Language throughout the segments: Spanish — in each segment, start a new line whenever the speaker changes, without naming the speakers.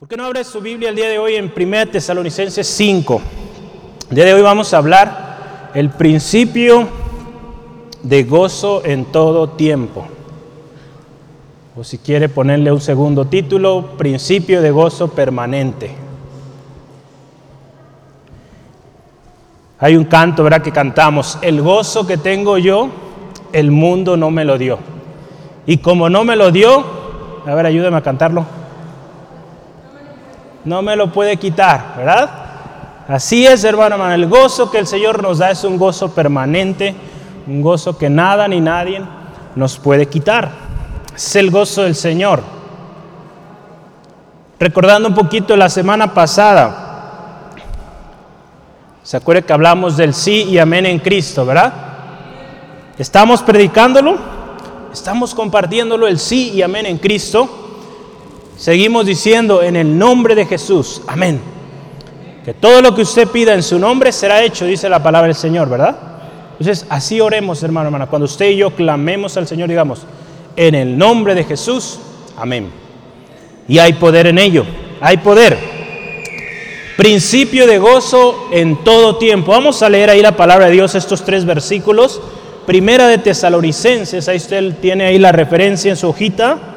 ¿Por qué no abre su Biblia el día de hoy en 1 Tesalonicenses 5? El día de hoy vamos a hablar el principio de gozo en todo tiempo. O si quiere ponerle un segundo título, principio de gozo permanente. Hay un canto, ¿verdad? Que cantamos, el gozo que tengo yo, el mundo no me lo dio. Y como no me lo dio, a ver, ayúdame a cantarlo. No me lo puede quitar, ¿verdad? Así es, hermano. El gozo que el Señor nos da es un gozo permanente, un gozo que nada ni nadie nos puede quitar. Es el gozo del Señor. Recordando un poquito la semana pasada, ¿se acuerda que hablamos del sí y amén en Cristo, verdad? ¿Estamos predicándolo? ¿Estamos compartiéndolo el sí y amén en Cristo? Seguimos diciendo en el nombre de Jesús, amén. Que todo lo que usted pida en su nombre será hecho, dice la palabra del Señor, ¿verdad? Entonces, así oremos, hermano, hermana. Cuando usted y yo clamemos al Señor, digamos, en el nombre de Jesús, amén. Y hay poder en ello, hay poder. Principio de gozo en todo tiempo. Vamos a leer ahí la palabra de Dios, estos tres versículos. Primera de Tesalonicenses, ahí usted tiene ahí la referencia en su hojita.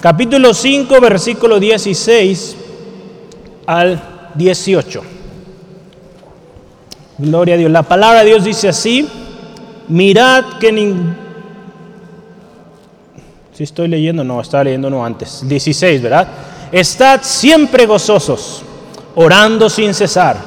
Capítulo 5, versículo 16 al 18. Gloria a Dios. La palabra de Dios dice así, mirad que ningún... Si estoy leyendo, no, estaba leyendo no antes. 16, ¿verdad? Estad siempre gozosos, orando sin cesar.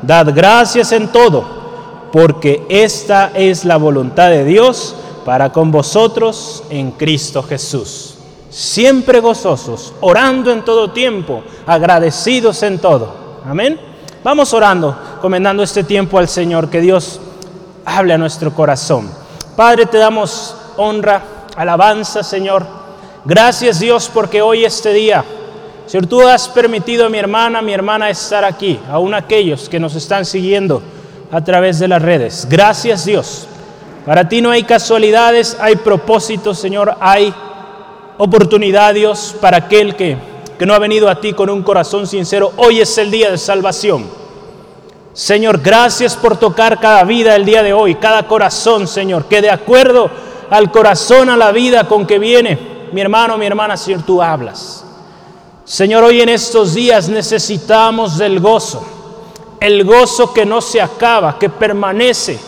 Dad gracias en todo, porque esta es la voluntad de Dios para con vosotros en Cristo Jesús. Siempre gozosos, orando en todo tiempo, agradecidos en todo. Amén. Vamos orando, comendando este tiempo al Señor, que Dios hable a nuestro corazón. Padre, te damos honra, alabanza, Señor. Gracias Dios porque hoy este día, Señor, tú has permitido a mi hermana, a mi hermana estar aquí, aún aquellos que nos están siguiendo a través de las redes. Gracias Dios. Para ti no hay casualidades, hay propósitos, Señor, hay oportunidad, Dios, para aquel que, que no ha venido a ti con un corazón sincero. Hoy es el día de salvación. Señor, gracias por tocar cada vida el día de hoy, cada corazón, Señor, que de acuerdo al corazón, a la vida con que viene, mi hermano, mi hermana, Señor, tú hablas. Señor, hoy en estos días necesitamos del gozo, el gozo que no se acaba, que permanece.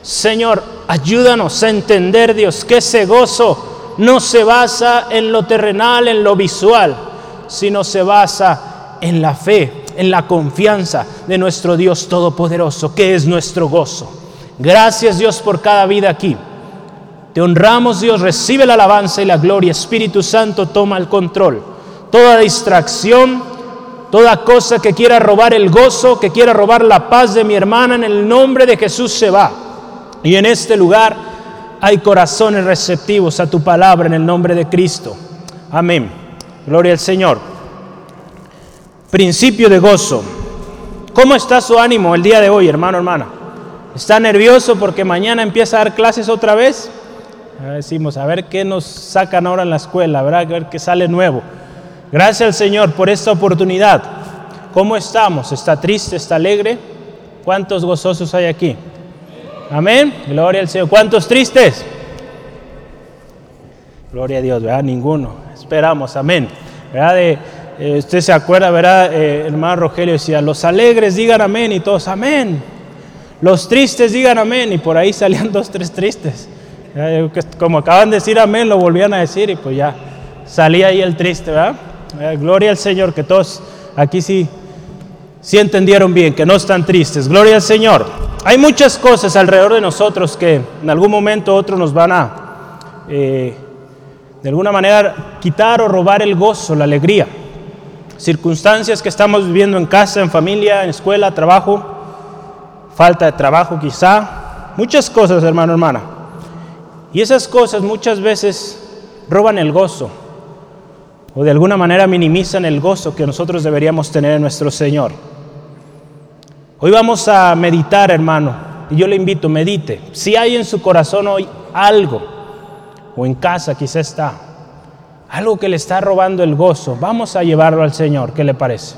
Señor, ayúdanos a entender, Dios, que ese gozo no se basa en lo terrenal, en lo visual, sino se basa en la fe, en la confianza de nuestro Dios Todopoderoso, que es nuestro gozo. Gracias Dios por cada vida aquí. Te honramos Dios, recibe la alabanza y la gloria. Espíritu Santo toma el control. Toda distracción, toda cosa que quiera robar el gozo, que quiera robar la paz de mi hermana, en el nombre de Jesús se va. Y en este lugar hay corazones receptivos a tu palabra en el nombre de Cristo. Amén. Gloria al Señor. Principio de gozo. ¿Cómo está su ánimo el día de hoy, hermano, hermana? ¿Está nervioso porque mañana empieza a dar clases otra vez? decimos, a ver qué nos sacan ahora en la escuela, ¿verdad? A ver qué sale nuevo. Gracias al Señor por esta oportunidad. ¿Cómo estamos? ¿Está triste? ¿Está alegre? ¿Cuántos gozosos hay aquí? Amén. Gloria al Señor. ¿Cuántos tristes? Gloria a Dios, ¿verdad? Ninguno. Esperamos, amén. ¿Verdad? Eh, usted se acuerda, ¿verdad? Eh, hermano Rogelio decía, los alegres digan amén y todos amén. Los tristes digan amén y por ahí salían dos, tres tristes. Como acaban de decir amén, lo volvían a decir y pues ya salía ahí el triste, ¿verdad? Gloria al Señor, que todos aquí sí, sí entendieron bien, que no están tristes. Gloria al Señor. Hay muchas cosas alrededor de nosotros que en algún momento otros nos van a, eh, de alguna manera, quitar o robar el gozo, la alegría. Circunstancias que estamos viviendo en casa, en familia, en escuela, trabajo, falta de trabajo quizá, muchas cosas, hermano, hermana. Y esas cosas muchas veces roban el gozo o de alguna manera minimizan el gozo que nosotros deberíamos tener en nuestro Señor. Hoy vamos a meditar, hermano, y yo le invito, medite. Si hay en su corazón hoy algo, o en casa quizá está, algo que le está robando el gozo, vamos a llevarlo al Señor, ¿qué le parece?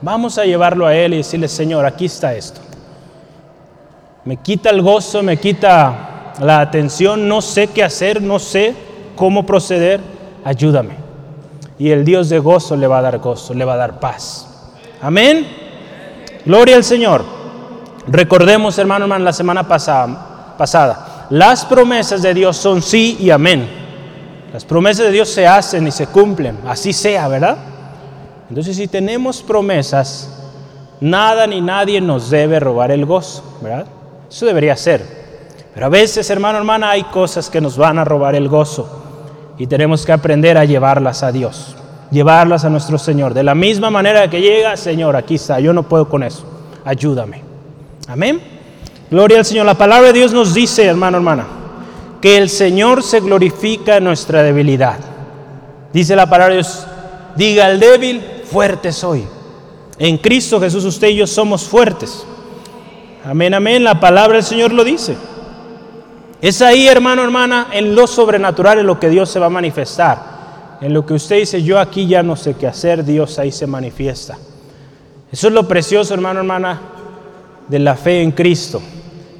Vamos a llevarlo a Él y decirle, Señor, aquí está esto. Me quita el gozo, me quita la atención, no sé qué hacer, no sé cómo proceder, ayúdame. Y el Dios de gozo le va a dar gozo, le va a dar paz. Amén. Gloria al Señor. Recordemos, hermano, hermano, la semana pasada, pasada, las promesas de Dios son sí y amén. Las promesas de Dios se hacen y se cumplen, así sea, ¿verdad? Entonces, si tenemos promesas, nada ni nadie nos debe robar el gozo, ¿verdad? Eso debería ser. Pero a veces, hermano, hermana, hay cosas que nos van a robar el gozo y tenemos que aprender a llevarlas a Dios, llevarlas a nuestro Señor. De la misma manera que llega, Señor, aquí está, yo no puedo con eso, ayúdame. Amén. Gloria al Señor. La palabra de Dios nos dice, hermano, hermana, que el Señor se glorifica en nuestra debilidad. Dice la palabra de Dios, diga al débil, fuerte soy. En Cristo Jesús usted y yo somos fuertes. Amén, amén. La palabra del Señor lo dice. Es ahí, hermano, hermana, en lo sobrenatural en lo que Dios se va a manifestar. En lo que usted dice, yo aquí ya no sé qué hacer, Dios ahí se manifiesta. Eso es lo precioso, hermano, hermana, de la fe en Cristo.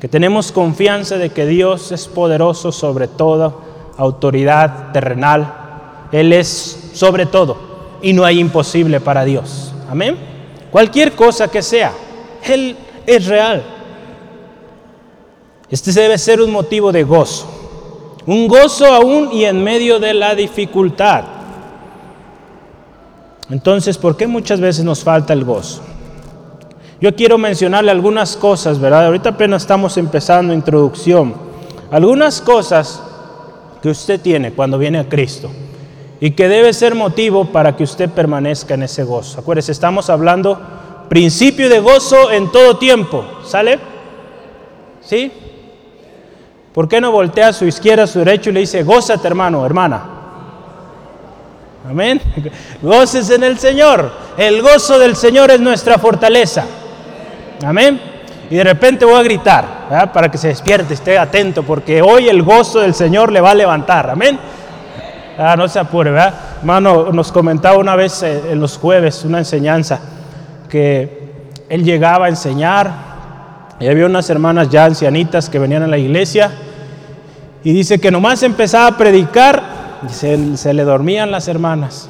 Que tenemos confianza de que Dios es poderoso sobre toda autoridad terrenal. Él es sobre todo y no hay imposible para Dios. Amén. Cualquier cosa que sea, Él es real. Este debe ser un motivo de gozo. Un gozo aún y en medio de la dificultad. Entonces, ¿por qué muchas veces nos falta el gozo? Yo quiero mencionarle algunas cosas, ¿verdad? Ahorita apenas estamos empezando introducción. Algunas cosas que usted tiene cuando viene a Cristo y que debe ser motivo para que usted permanezca en ese gozo. Acuérdese, estamos hablando principio de gozo en todo tiempo. ¿Sale? ¿Sí? ¿Por qué no voltea a su izquierda, a su derecho y le dice, gózate hermano, hermana? Amén. Goces en el Señor. El gozo del Señor es nuestra fortaleza. Amén. Y de repente voy a gritar, para que se despierte, esté atento, porque hoy el gozo del Señor le va a levantar. Amén. Ah, no se apure, ¿verdad? Hermano, nos comentaba una vez eh, en los jueves una enseñanza que él llegaba a enseñar y había unas hermanas ya ancianitas que venían a la iglesia y dice que nomás empezaba a predicar y se, le dormían las hermanas.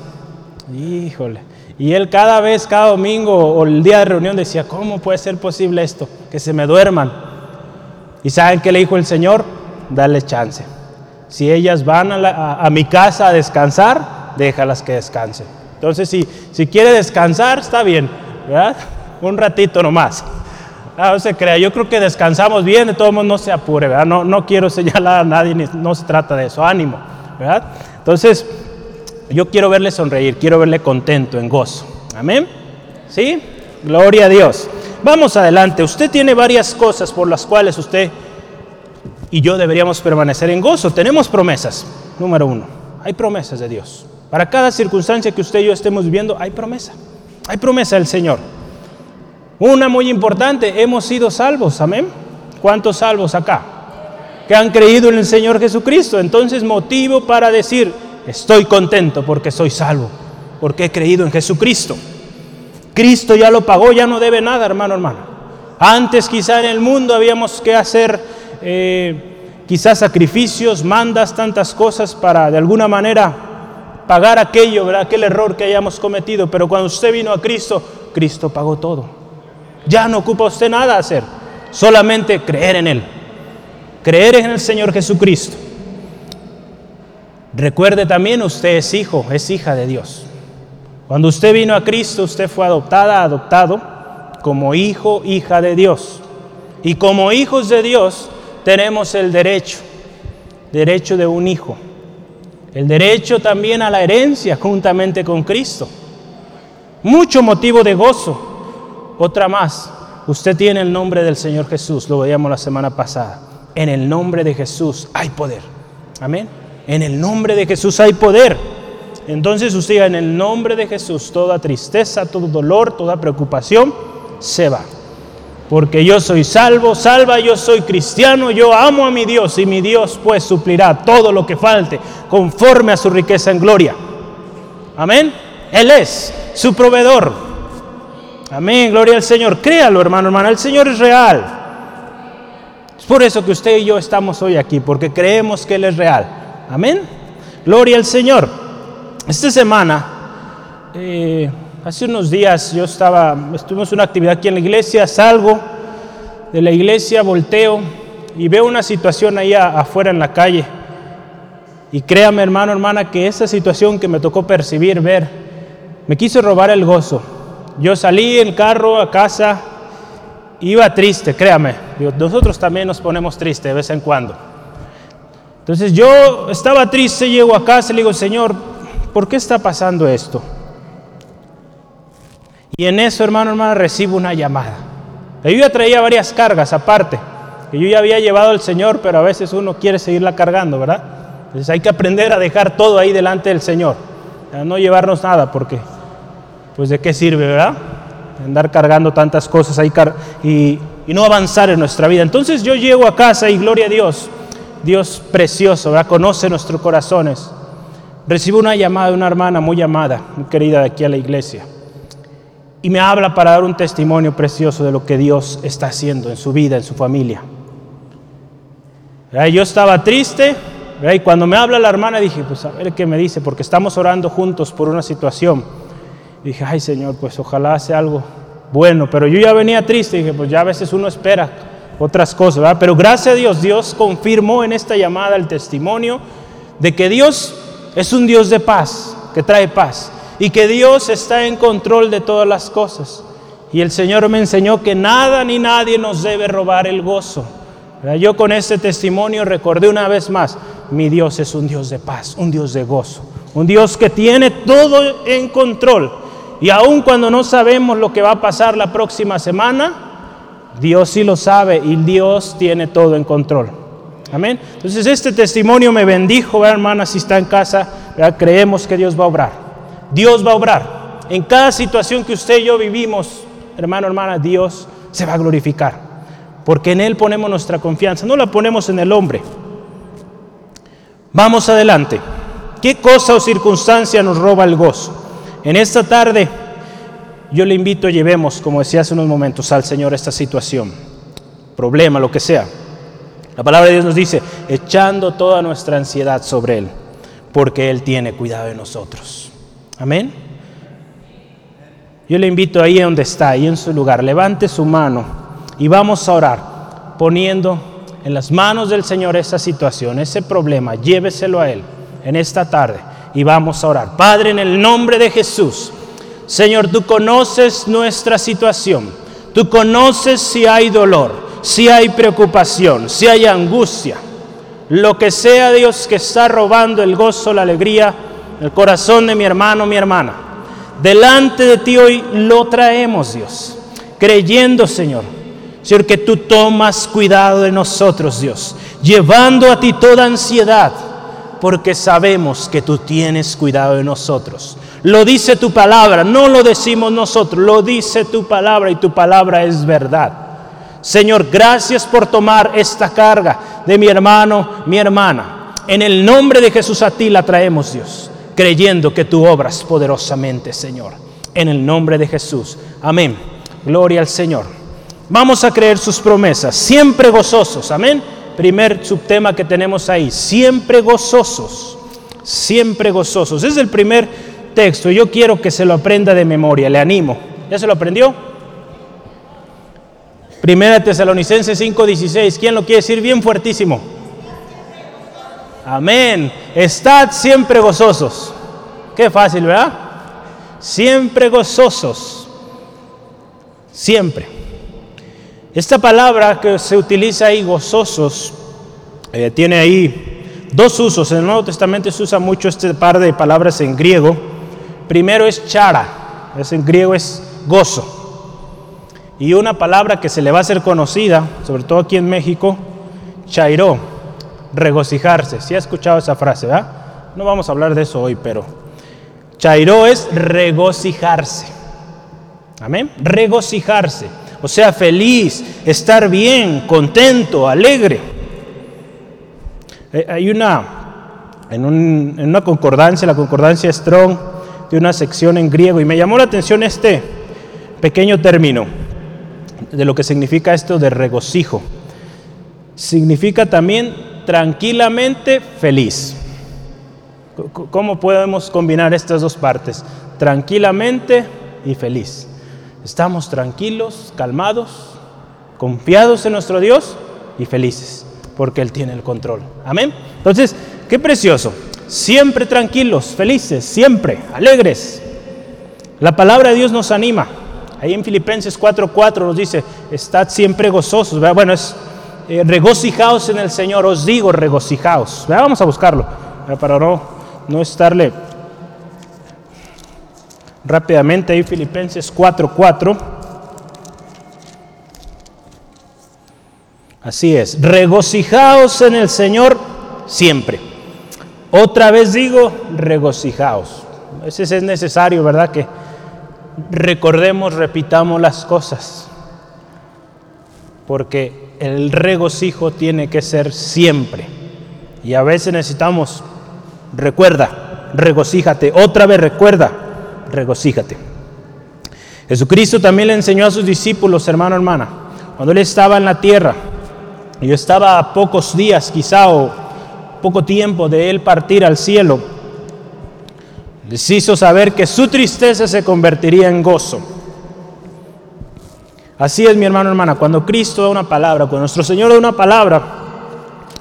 Híjole. Y él cada vez, cada domingo o el día de reunión decía, ¿cómo puede ser posible esto? Que se me duerman. ¿Y saben qué le dijo el Señor? Dale chance. Si ellas van a, mi casa a descansar, déjalas que descansen. Entonces, si, si quiere descansar, está bien, ¿verdad? Un ratito nomás. Ah, no se crea, yo creo que descansamos bien, de todos modos no se apure, ¿verdad? No, no quiero señalar a nadie, no se trata de eso, ánimo, ¿verdad? Entonces, yo quiero verle sonreír, quiero verle contento, en gozo. Amén. ¿Sí? Gloria a Dios. Vamos adelante. Usted tiene varias cosas por las cuales usted y yo deberíamos permanecer en gozo. Tenemos promesas. Número uno, hay promesas de Dios. Para cada circunstancia que usted y yo estemos viviendo, hay promesa. Hay promesa del Señor. Una muy importante, hemos sido salvos. Amén. ¿Cuántos salvos acá? Que han creído en el Señor Jesucristo. Entonces, motivo para decir, estoy contento porque soy salvo, porque he creído en Jesucristo. Cristo ya lo pagó, ya no debe nada, hermano, hermano. Antes quizá en el mundo habíamos que hacer eh, quizás sacrificios, mandas, tantas cosas para de alguna manera pagar aquello, aquel error que hayamos cometido. Pero cuando usted vino a Cristo, Cristo pagó todo. Ya no ocupa usted nada hacer, solamente creer en Él. Creer en el Señor Jesucristo. Recuerde también, usted es hijo, es hija de Dios. Cuando usted vino a Cristo, usted fue adoptada, adoptado como hijo, hija de Dios. Y como hijos de Dios, tenemos el derecho, derecho de un hijo, el derecho también a la herencia juntamente con Cristo. Mucho motivo de gozo. Otra más, usted tiene el nombre del Señor Jesús, lo veíamos la semana pasada. En el nombre de Jesús hay poder. Amén. En el nombre de Jesús hay poder. Entonces usted en el nombre de Jesús, toda tristeza, todo dolor, toda preocupación se va porque yo soy salvo, salva, yo soy cristiano, yo amo a mi Dios y mi Dios pues suplirá todo lo que falte conforme a su riqueza en gloria. Amén. Él es su proveedor. Amén, gloria al Señor. Créalo, hermano, hermana, el Señor es real. Es por eso que usted y yo estamos hoy aquí, porque creemos que Él es real. Amén. Gloria al Señor. Esta semana, eh, hace unos días, yo estaba, estuvimos en una actividad aquí en la iglesia, salgo de la iglesia, volteo y veo una situación ahí afuera en la calle. Y créame, hermano, hermana, que esa situación que me tocó percibir, ver, me quiso robar el gozo. Yo salí en carro a casa, iba triste, créame. nosotros también nos ponemos tristes de vez en cuando. Entonces yo estaba triste, llego a casa y le digo, Señor, ¿por qué está pasando esto? Y en eso, hermano, hermana, recibo una llamada. Yo ya traía varias cargas aparte, que yo ya había llevado al Señor, pero a veces uno quiere seguirla cargando, ¿verdad? Entonces hay que aprender a dejar todo ahí delante del Señor, a no llevarnos nada, porque pues de qué sirve, ¿verdad? Andar cargando tantas cosas ahí y, no avanzar en nuestra vida. Entonces yo llego a casa y gloria a Dios, Dios precioso, ¿verdad? Conoce nuestros corazones. Recibo una llamada de una hermana muy amada, muy querida de aquí a la iglesia. Y me habla para dar un testimonio precioso de lo que Dios está haciendo en su vida, en su familia. Yo estaba triste, y cuando me habla la hermana dije, pues a ver qué me dice, porque estamos orando juntos por una situación. Dije, ay Señor, pues ojalá sea algo bueno, pero yo ya venía triste, dije, pues ya a veces uno espera otras cosas, ¿verdad? Pero gracias a Dios, Dios confirmó en esta llamada el testimonio de que Dios es un Dios de paz, que trae paz, y que Dios está en control de todas las cosas. Y el Señor me enseñó que nada ni nadie nos debe robar el gozo. Yo con este testimonio recordé una vez más, mi Dios es un Dios de paz, un Dios de gozo, un Dios que tiene todo en control. Y aun cuando no sabemos lo que va a pasar la próxima semana, Dios sí lo sabe y Dios tiene todo en control. Amén. Entonces este testimonio me bendijo, hermana, si está en casa, creemos que Dios va a obrar. Dios va a obrar. En cada situación que usted y yo vivimos, hermano, hermana, Dios se va a glorificar. Porque en Él ponemos nuestra confianza, no la ponemos en el hombre. Vamos adelante. ¿Qué cosa o circunstancia nos roba el gozo? En esta tarde yo le invito a llevemos, como decía hace unos momentos, al Señor esta situación, problema, lo que sea. La palabra de Dios nos dice, echando toda nuestra ansiedad sobre Él, porque Él tiene cuidado de nosotros. Amén. Yo le invito ahí donde está, ahí en su lugar, levante su mano y vamos a orar poniendo en las manos del Señor esa situación, ese problema, lléveselo a Él en esta tarde y vamos a orar. Padre, en el nombre de Jesús, Señor, tú conoces nuestra situación, tú conoces si hay dolor, si hay preocupación, si hay angustia, lo que sea Dios que está robando el gozo, la alegría, el corazón de mi hermano, mi hermana. Delante de ti hoy lo traemos, Dios, creyendo, Señor, Señor, que tú tomas cuidado de nosotros, Dios, llevando a ti toda ansiedad, porque sabemos que tú tienes cuidado de nosotros. Lo dice tu palabra, no lo decimos nosotros, lo dice tu palabra y tu palabra es verdad. Señor, gracias por tomar esta carga de mi hermano, mi hermana. En el nombre de Jesús a ti la traemos, Dios, creyendo que tú obras poderosamente, Señor. En el nombre de Jesús. Amén. Gloria al Señor. Vamos a creer sus promesas, siempre gozosos, amén. Primer subtema que tenemos ahí, siempre gozosos, siempre gozosos. Es el primer texto, yo quiero que se lo aprenda de memoria, le animo. ¿Ya se lo aprendió? Primera Tesalonicenses 5:16, ¿quién lo quiere decir bien fuertísimo? Amén. Estad siempre gozosos. Qué fácil, ¿verdad? Siempre gozosos. Siempre. Esta palabra que se utiliza ahí, gozosos, eh, tiene ahí dos usos. En el Nuevo Testamento se usa mucho este par de palabras en griego. Primero es chara, es en griego es gozo. Y una palabra que se le va a hacer conocida, sobre todo aquí en México, chairó, regocijarse. Si ha escuchado esa frase, ¿verdad? No vamos a hablar de eso hoy, pero chairó es regocijarse. Amén. Regocijarse o sea, feliz, estar bien, contento, alegre. Hay una, en, una concordancia, la concordancia Strong, de una sección en griego y me llamó la atención este pequeño término de lo que significa esto de regocijo. Significa también tranquilamente feliz. ¿Cómo podemos combinar estas dos partes? Tranquilamente y feliz. Estamos tranquilos, calmados, confiados en nuestro Dios y felices, porque Él tiene el control. Amén. Entonces, qué precioso. Siempre tranquilos, felices, siempre, alegres. La palabra de Dios nos anima. Ahí en Filipenses 4:4 nos dice, estad siempre gozosos. Bueno, es eh, regocijaos en el Señor, os digo regocijaos. Vamos a buscarlo, para no, no estarle rápidamente ahí Filipenses 4:4. Así es, regocijaos en el Señor siempre. Otra vez digo, regocijaos. A veces es necesario, ¿verdad? Que recordemos, repitamos las cosas. Porque el regocijo tiene que ser siempre. Y a veces necesitamos, recuerda, regocíjate. Otra vez recuerda, regocíjate. Jesucristo también le enseñó a sus discípulos, hermano, hermana, cuando él estaba en la tierra, yo estaba a pocos días quizá o poco tiempo de él partir al cielo, les hizo saber que su tristeza se convertiría en gozo. Así es, mi hermano, hermana, cuando Cristo da una palabra, cuando nuestro Señor da una palabra,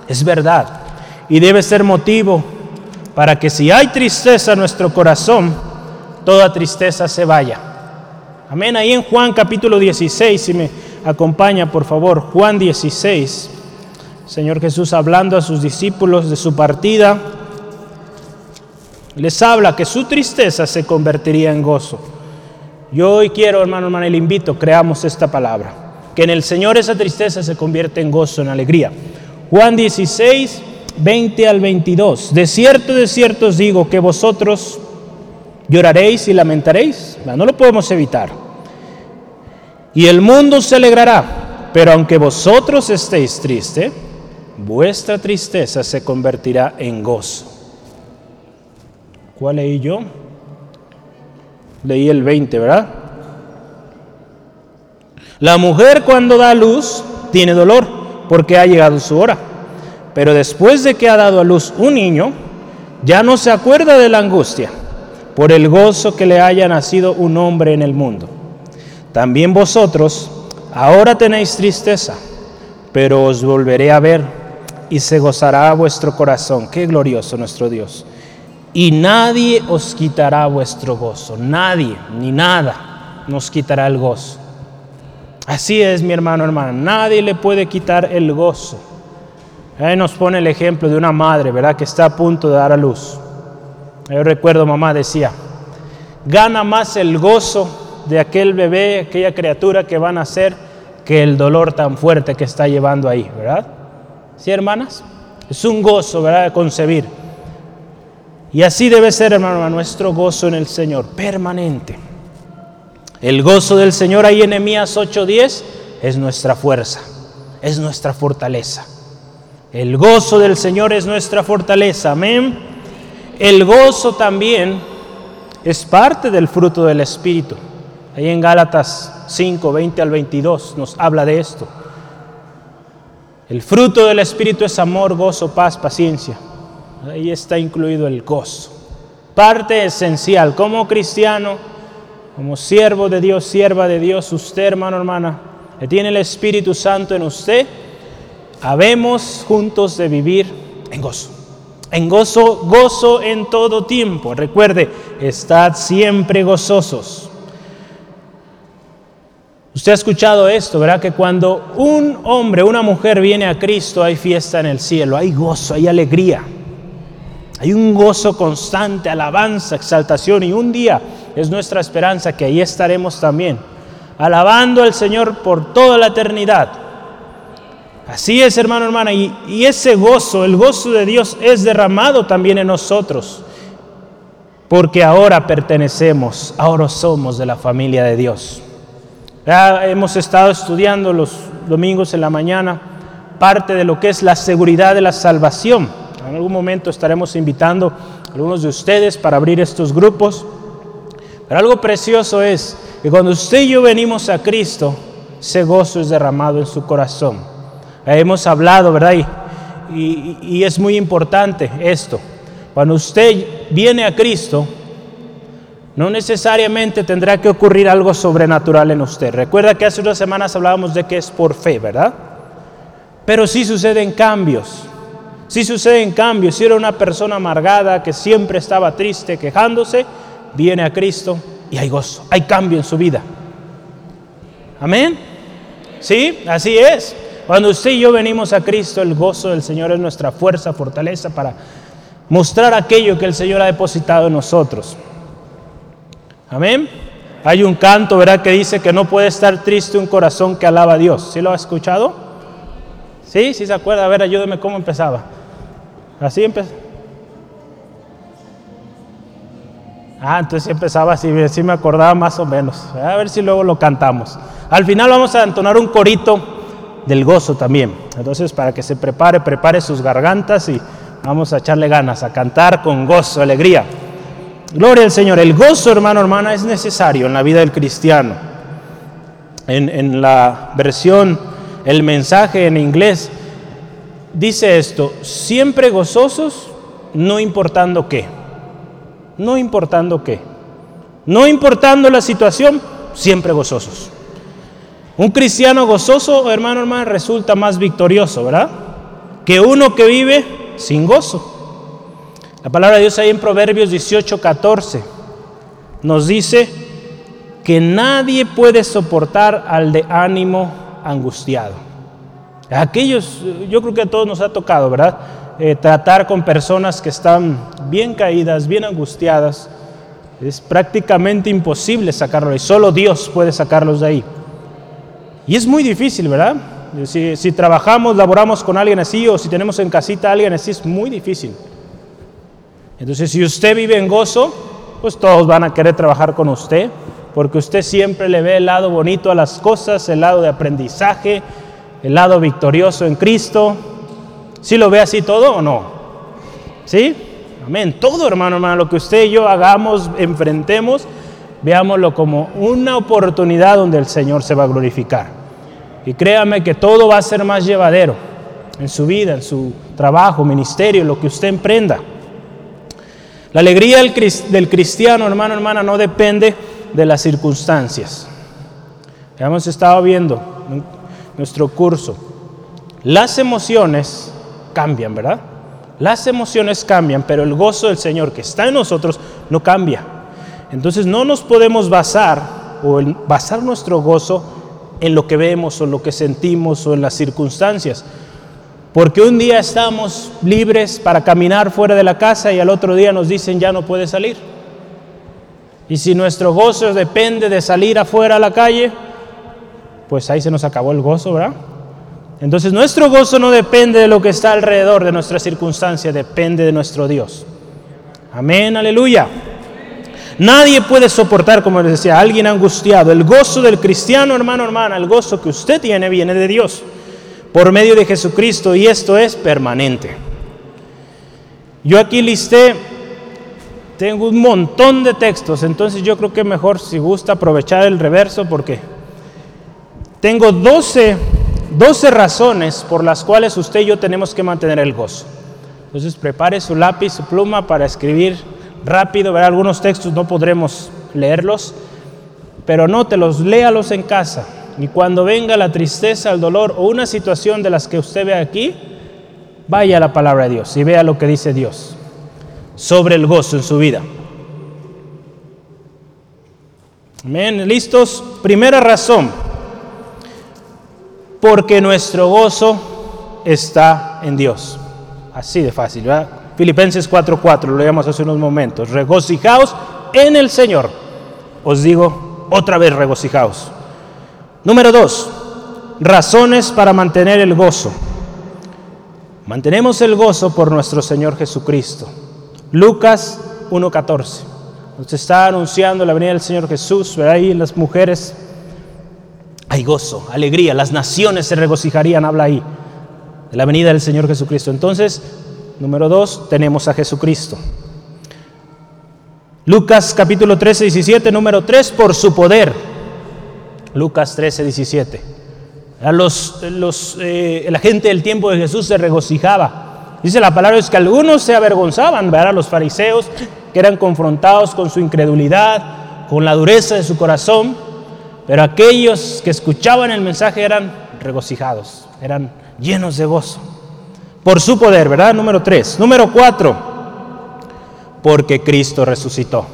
es verdad y debe ser motivo para que si hay tristeza en nuestro corazón, toda tristeza se vaya. Amén. Ahí en Juan capítulo 16, si me acompaña por favor, Juan 16, Señor Jesús hablando a sus discípulos de su partida, les habla que su tristeza se convertiría en gozo. Yo hoy quiero, hermano, hermano, le invito, creamos esta palabra, que en el Señor esa tristeza se convierte en gozo, en alegría. Juan 16, 20 al 22. De cierto, de cierto os digo que vosotros lloraréis y lamentaréis. No lo podemos evitar. Y el mundo se alegrará, pero aunque vosotros estéis tristes, vuestra tristeza se convertirá en gozo. ¿Cuál leí yo? Leí el 20, ¿verdad? La mujer cuando da luz tiene dolor porque ha llegado su hora. Pero después de que ha dado a luz un niño, ya no se acuerda de la angustia por el gozo que le haya nacido un hombre en el mundo. También vosotros ahora tenéis tristeza, pero os volveré a ver y se gozará vuestro corazón. Qué glorioso nuestro Dios. Y nadie os quitará vuestro gozo. Nadie, ni nada nos quitará el gozo. Así es, mi hermano, hermana. Nadie le puede quitar el gozo. Ahí nos pone el ejemplo de una madre, ¿verdad? Que está a punto de dar a luz. Yo recuerdo, mamá decía, gana más el gozo de aquel bebé, aquella criatura que van a ser, que el dolor tan fuerte que está llevando ahí, ¿verdad? ¿Sí, hermanas? Es un gozo, ¿verdad?, concebir. Y así debe ser, hermano, nuestro gozo en el Señor, permanente. El gozo del Señor ahí en Emias 8:10 es nuestra fuerza, es nuestra fortaleza. El gozo del Señor es nuestra fortaleza, amén. El gozo también es parte del fruto del Espíritu. Ahí en Gálatas 5, 20 al 22 nos habla de esto. El fruto del Espíritu es amor, gozo, paz, paciencia. Ahí está incluido el gozo. Parte esencial como cristiano, como siervo de Dios, sierva de Dios, usted hermano, hermana, que tiene el Espíritu Santo en usted, habemos juntos de vivir en gozo. En gozo, gozo en todo tiempo. Recuerde, estad siempre gozosos. Usted ha escuchado esto, ¿verdad? Que cuando un hombre, una mujer viene a Cristo, hay fiesta en el cielo, hay gozo, hay alegría. Hay un gozo constante, alabanza, exaltación y un día es nuestra esperanza que ahí estaremos también, alabando al Señor por toda la eternidad. Así es, hermano, hermana, y, ese gozo, el gozo de Dios es derramado también en nosotros, porque ahora pertenecemos, ahora somos de la familia de Dios. Ya hemos estado estudiando los domingos en la mañana parte de lo que es la seguridad de la salvación. En algún momento estaremos invitando a algunos de ustedes para abrir estos grupos. Pero algo precioso es que cuando usted y yo venimos a Cristo, ese gozo es derramado en su corazón. Hemos hablado, ¿verdad? Y, es muy importante esto. Cuando usted viene a Cristo, no necesariamente tendrá que ocurrir algo sobrenatural en usted. Recuerda que hace unas semanas hablábamos de que es por fe, ¿verdad? Pero sí suceden cambios. Sí suceden cambios. Si era una persona amargada que siempre estaba triste, quejándose, viene a Cristo y hay gozo, hay cambio en su vida. Amén. Sí, así es. Cuando usted y yo venimos a Cristo, el gozo del Señor es nuestra fuerza, fortaleza para mostrar aquello que el Señor ha depositado en nosotros. Amén. Hay un canto, ¿verdad?, que dice que no puede estar triste un corazón que alaba a Dios. ¿Sí lo ha escuchado? Sí, sí se acuerda. A ver, ayúdeme cómo empezaba. Así empezó. Ah, entonces empezaba así, sí me acordaba más o menos. A ver si luego lo cantamos. Al final vamos a entonar un corito del gozo también. Entonces, para que se prepare, prepare sus gargantas y vamos a echarle ganas, a cantar con gozo, alegría. Gloria al Señor. El gozo, hermano, hermana, es necesario en la vida del cristiano. En, en la versión, el mensaje en inglés, dice esto, siempre gozosos, no importando qué. No importando qué. No importando la situación, siempre gozosos. Un cristiano gozoso, hermano, hermana, resulta más victorioso, ¿verdad? Que uno que vive sin gozo. La palabra de Dios ahí en Proverbios 18, 14 nos dice que nadie puede soportar al de ánimo angustiado. Aquellos, yo creo que a todos nos ha tocado, ¿verdad? Eh, tratar con personas que están bien caídas, bien angustiadas. Es prácticamente imposible sacarlos ahí. Solo Dios puede sacarlos de ahí. Y es muy difícil, ¿verdad? Si, trabajamos, laboramos con alguien así o si tenemos en casita a alguien así, es muy difícil. Entonces, si usted vive en gozo, pues todos van a querer trabajar con usted, porque usted siempre le ve el lado bonito a las cosas, el lado de aprendizaje, el lado victorioso en Cristo. ¿Sí lo ve así todo o no? ¿Sí? Amén. Todo, hermano, hermano, lo que usted y yo hagamos, enfrentemos, veámoslo como una oportunidad donde el Señor se va a glorificar. Y créame que todo va a ser más llevadero en su vida, en su trabajo, ministerio, lo que usted emprenda. La alegría del cristiano, hermano, hermana, no depende de las circunstancias. Ya hemos estado viendo nuestro curso. Las emociones cambian, ¿verdad? Las emociones cambian, pero el gozo del Señor que está en nosotros no cambia. Entonces no nos podemos basar o basar nuestro gozo en lo que vemos o lo que sentimos o en las circunstancias. Porque un día estamos libres para caminar fuera de la casa y al otro día nos dicen ya no puede salir. Y si nuestro gozo depende de salir afuera a la calle, pues ahí se nos acabó el gozo, ¿verdad? Entonces nuestro gozo no depende de lo que está alrededor de nuestra circunstancia, depende de nuestro Dios. Amén, aleluya. Nadie puede soportar, como les decía, a alguien angustiado. El gozo del cristiano, hermano, hermana, el gozo que usted tiene viene de Dios por medio de Jesucristo y esto es permanente. Yo aquí listé, tengo un montón de textos, entonces yo creo que mejor si gusta aprovechar el reverso porque tengo 12, 12 razones por las cuales usted y yo tenemos que mantener el gozo. Entonces prepare su lápiz, su pluma para escribir rápido, ver algunos textos no podremos leerlos, pero no te los léalos en casa. Y cuando venga la tristeza, el dolor o una situación de las que usted ve aquí, vaya a la palabra de Dios y vea lo que dice Dios sobre el gozo en su vida. Amén. ¿Listos? Primera razón. Porque nuestro gozo está en Dios. Así de fácil, ¿verdad? Filipenses 4:4, lo leíamos hace unos momentos. Regocijaos en el Señor. Os digo otra vez, regocijaos. Número dos, razones para mantener el gozo. Mantenemos el gozo por nuestro Señor Jesucristo. Lucas 1.14. Nos está anunciando la venida del Señor Jesús. Ve ahí las mujeres. Hay gozo, alegría. Las naciones se regocijarían. Habla ahí de la venida del Señor Jesucristo. Entonces, número dos, tenemos a Jesucristo. Lucas capítulo 13, 17, número 3, por su poder. Lucas 13, 17. A los, los, eh, la gente del tiempo de Jesús se regocijaba. Dice la palabra es que algunos se avergonzaban, ¿verdad? Los fariseos que eran confrontados con su incredulidad, con la dureza de su corazón, pero aquellos que escuchaban el mensaje eran regocijados, eran llenos de gozo. Por su poder, ¿verdad? Número 3. Número 4 porque Cristo resucitó.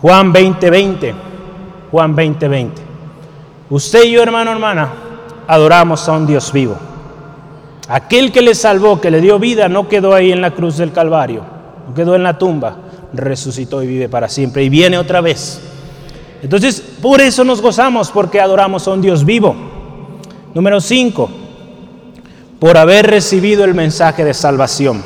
Juan 20:20, 20, Juan 20:20. 20. Usted y yo, hermano, hermana, adoramos a un Dios vivo. Aquel que le salvó, que le dio vida, no quedó ahí en la cruz del Calvario, no quedó en la tumba, resucitó y vive para siempre y viene otra vez. Entonces, por eso nos gozamos, porque adoramos a un Dios vivo. Número 5, por haber recibido el mensaje de salvación.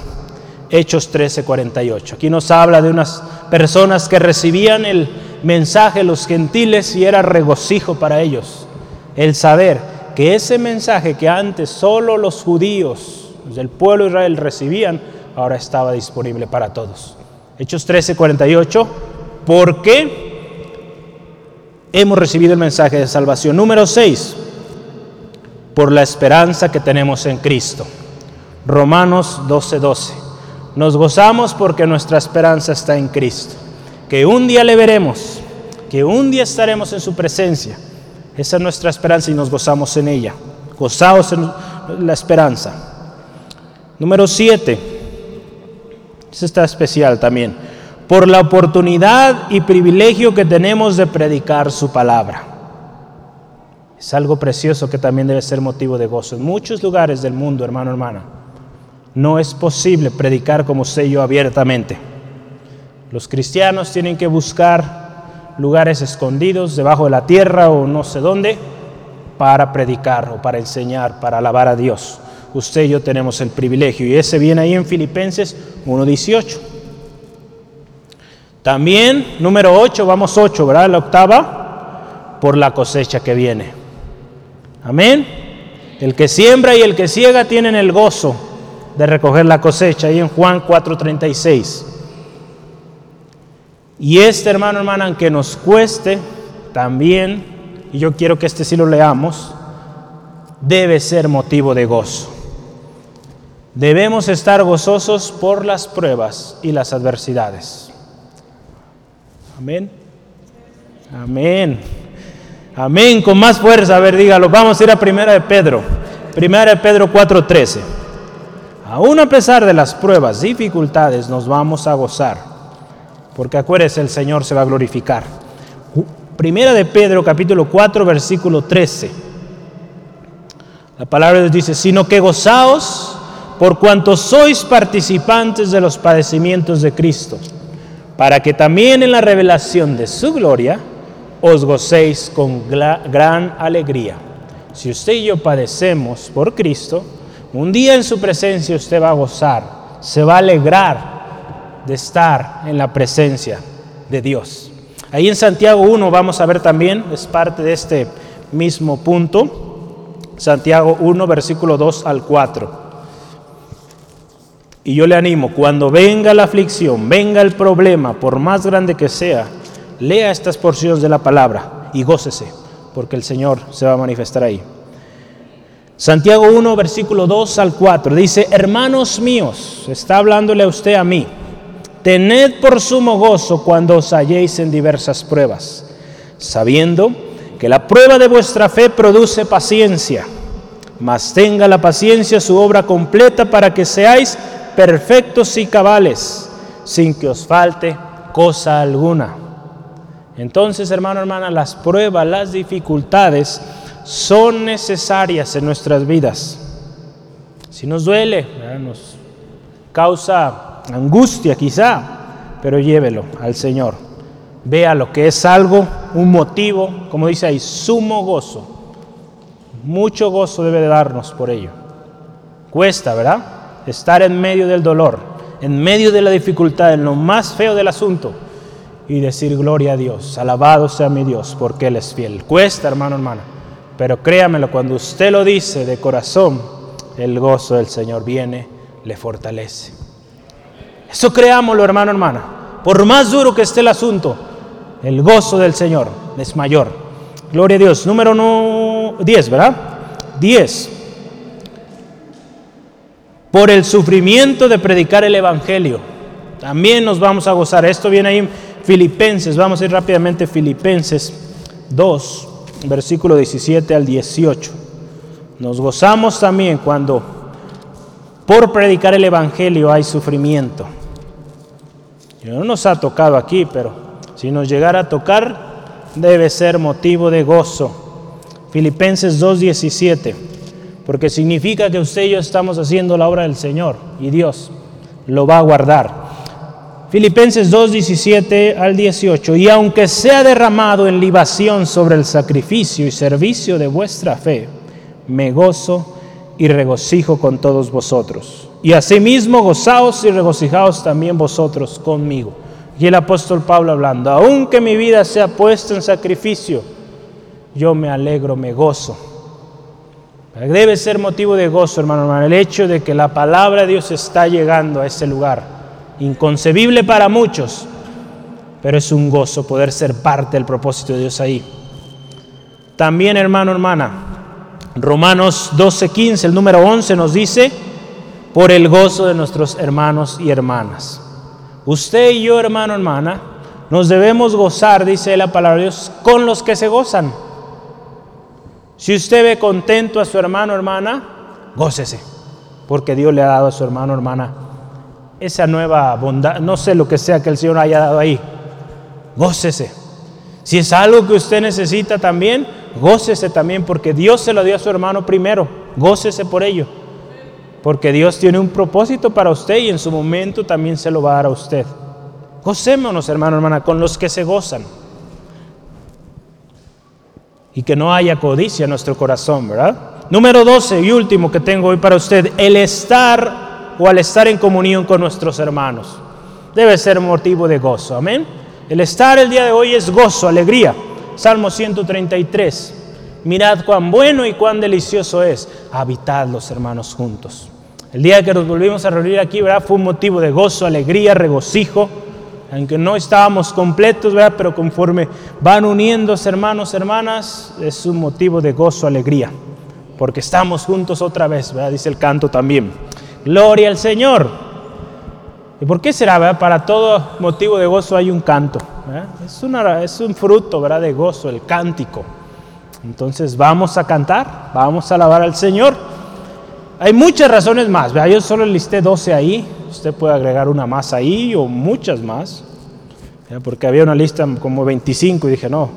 Hechos 13:48. Aquí nos habla de unas personas que recibían el mensaje los gentiles y era regocijo para ellos el saber que ese mensaje que antes solo los judíos del pueblo de Israel recibían, ahora estaba disponible para todos. Hechos 13:48, porque hemos recibido el mensaje de salvación. Número 6, por la esperanza que tenemos en Cristo. Romanos 12:12. Nos gozamos porque nuestra esperanza está en Cristo, que un día le veremos, que un día estaremos en su presencia. Esa es nuestra esperanza y nos gozamos en ella. Gozaos en la esperanza. Número 7. Este está especial también. Por la oportunidad y privilegio que tenemos de predicar su palabra. Es algo precioso que también debe ser motivo de gozo. En muchos lugares del mundo, hermano, hermana, no es posible predicar como sé yo abiertamente. Los cristianos tienen que buscar lugares escondidos debajo de la tierra o no sé dónde para predicar o para enseñar, para alabar a Dios. Usted y yo tenemos el privilegio y ese viene ahí en Filipenses 1.18. También, número 8, vamos 8, ¿verdad? La octava, por la cosecha que viene. Amén. El que siembra y el que ciega tienen el gozo de recoger la cosecha, ahí en Juan 4:36. Y este hermano, hermana, aunque nos cueste también, y yo quiero que este sí lo leamos, debe ser motivo de gozo. Debemos estar gozosos por las pruebas y las adversidades. Amén. Amén. Amén. Con más fuerza, a ver, dígalo. Vamos a ir a Primera de Pedro. Primera de Pedro 4:13. Aún a pesar de las pruebas, dificultades, nos vamos a gozar, porque acuérdese, el Señor se va a glorificar. Primera de Pedro, capítulo 4, versículo 13. La palabra de Dios dice, sino que gozaos por cuanto sois participantes de los padecimientos de Cristo, para que también en la revelación de su gloria os gocéis con gran alegría. Si usted y yo padecemos por Cristo, un día en su presencia usted va a gozar, se va a alegrar de estar en la presencia de Dios. Ahí en Santiago 1 vamos a ver también, es parte de este mismo punto, Santiago 1, versículo 2 al 4. Y yo le animo, cuando venga la aflicción, venga el problema, por más grande que sea, lea estas porciones de la palabra y gócese, porque el Señor se va a manifestar ahí. Santiago 1, versículo 2 al 4 dice, hermanos míos, está hablándole a usted a mí, tened por sumo gozo cuando os halléis en diversas pruebas, sabiendo que la prueba de vuestra fe produce paciencia, mas tenga la paciencia su obra completa para que seáis perfectos y cabales, sin que os falte cosa alguna. Entonces, hermano, hermana, las pruebas, las dificultades, son necesarias en nuestras vidas. Si nos duele, nos causa angustia quizá, pero llévelo al Señor. Vea lo que es algo, un motivo, como dice ahí, sumo gozo. Mucho gozo debe de darnos por ello. Cuesta, ¿verdad? Estar en medio del dolor, en medio de la dificultad, en lo más feo del asunto, y decir gloria a Dios, alabado sea mi Dios, porque Él es fiel. Cuesta, hermano, hermana. Pero créamelo, cuando usted lo dice de corazón, el gozo del Señor viene, le fortalece. Eso creámoslo, hermano, hermana. Por más duro que esté el asunto, el gozo del Señor es mayor. Gloria a Dios. Número 10, ¿verdad? 10. Por el sufrimiento de predicar el Evangelio. También nos vamos a gozar. Esto viene ahí Filipenses. Vamos a ir rápidamente Filipenses 2, versículo 17 al 18. Nos gozamos también cuando por predicar el Evangelio hay sufrimiento. No nos ha tocado aquí, pero si nos llegara a tocar, debe ser motivo de gozo. Filipenses 2.17, porque significa que usted y yo estamos haciendo la obra del Señor y Dios lo va a guardar. Filipenses 2.17 al 18, y aunque sea derramado en libación sobre el sacrificio y servicio de vuestra fe, me gozo y regocijo con todos vosotros. Y asimismo gozaos y regocijaos también vosotros conmigo. Y el apóstol Pablo hablando, aunque mi vida sea puesta en sacrificio, yo me alegro, me gozo. Debe ser motivo de gozo, hermano, hermano, el hecho de que la palabra de Dios está llegando a ese lugar. Inconcebible para muchos, pero es un gozo poder ser parte del propósito de Dios ahí. También, hermano, hermana, Romanos 12:15, el número 11 nos dice, por el gozo de nuestros hermanos y hermanas. Usted y yo, hermano, hermana, nos debemos gozar, dice la palabra de Dios, con los que se gozan. Si usted ve contento a su hermano, hermana, gócese, porque Dios le ha dado a su hermano, hermana, esa nueva bondad, no sé lo que sea que el Señor haya dado ahí, gócese. Si es algo que usted necesita también, gócese también porque Dios se lo dio a su hermano primero. Gócese por ello. Porque Dios tiene un propósito para usted y en su momento también se lo va a dar a usted. Gocémonos, hermano, hermana, con los que se gozan. Y que no haya codicia en nuestro corazón, ¿verdad? Número 12 y último que tengo hoy para usted, el estar o al estar en comunión con nuestros hermanos. Debe ser motivo de gozo, amén. El estar el día de hoy es gozo, alegría. Salmo 133. Mirad cuán bueno y cuán delicioso es habitar los hermanos juntos. El día que nos volvimos a reunir aquí, ¿verdad? Fue un motivo de gozo, alegría, regocijo. Aunque no estábamos completos, ¿verdad? Pero conforme van uniéndose hermanos, hermanas, es un motivo de gozo, alegría. Porque estamos juntos otra vez, ¿verdad? Dice el canto también. Gloria al Señor. ¿Y por qué será? Para todo motivo de gozo hay un canto. Es un fruto ¿verdad? de gozo, el cántico. Entonces vamos a cantar, vamos a alabar al Señor. Hay muchas razones más. ¿verdad? Yo solo listé 12 ahí. Usted puede agregar una más ahí o muchas más. Porque había una lista como 25 y dije, no,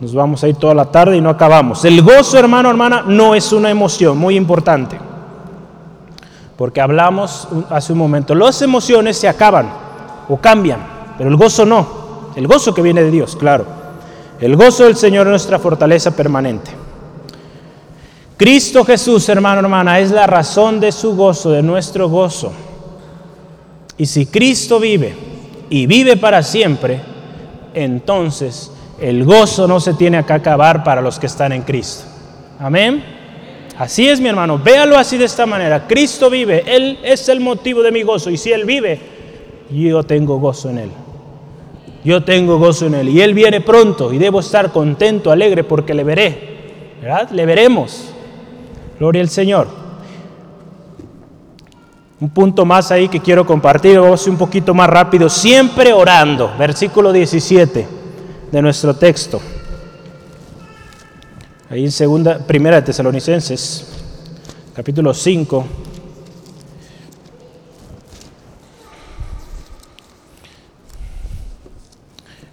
nos vamos a ir toda la tarde y no acabamos. El gozo, hermano, hermana, no es una emoción, muy importante. Porque hablamos hace un momento, las emociones se acaban o cambian, pero el gozo no. El gozo que viene de Dios, claro. El gozo del Señor es nuestra fortaleza permanente. Cristo Jesús, hermano, hermana, es la razón de su gozo, de nuestro gozo. Y si Cristo vive y vive para siempre, entonces el gozo no se tiene que acabar para los que están en Cristo. Amén. Así es, mi hermano, véalo así de esta manera. Cristo vive, Él es el motivo de mi gozo. Y si Él vive, yo tengo gozo en Él. Yo tengo gozo en Él. Y Él viene pronto y debo estar contento, alegre, porque le veré. ¿Verdad? Le veremos. Gloria al Señor. Un punto más ahí que quiero compartir, vamos un poquito más rápido. Siempre orando. Versículo 17 de nuestro texto. Ahí en segunda, primera de Tesalonicenses, capítulo 5.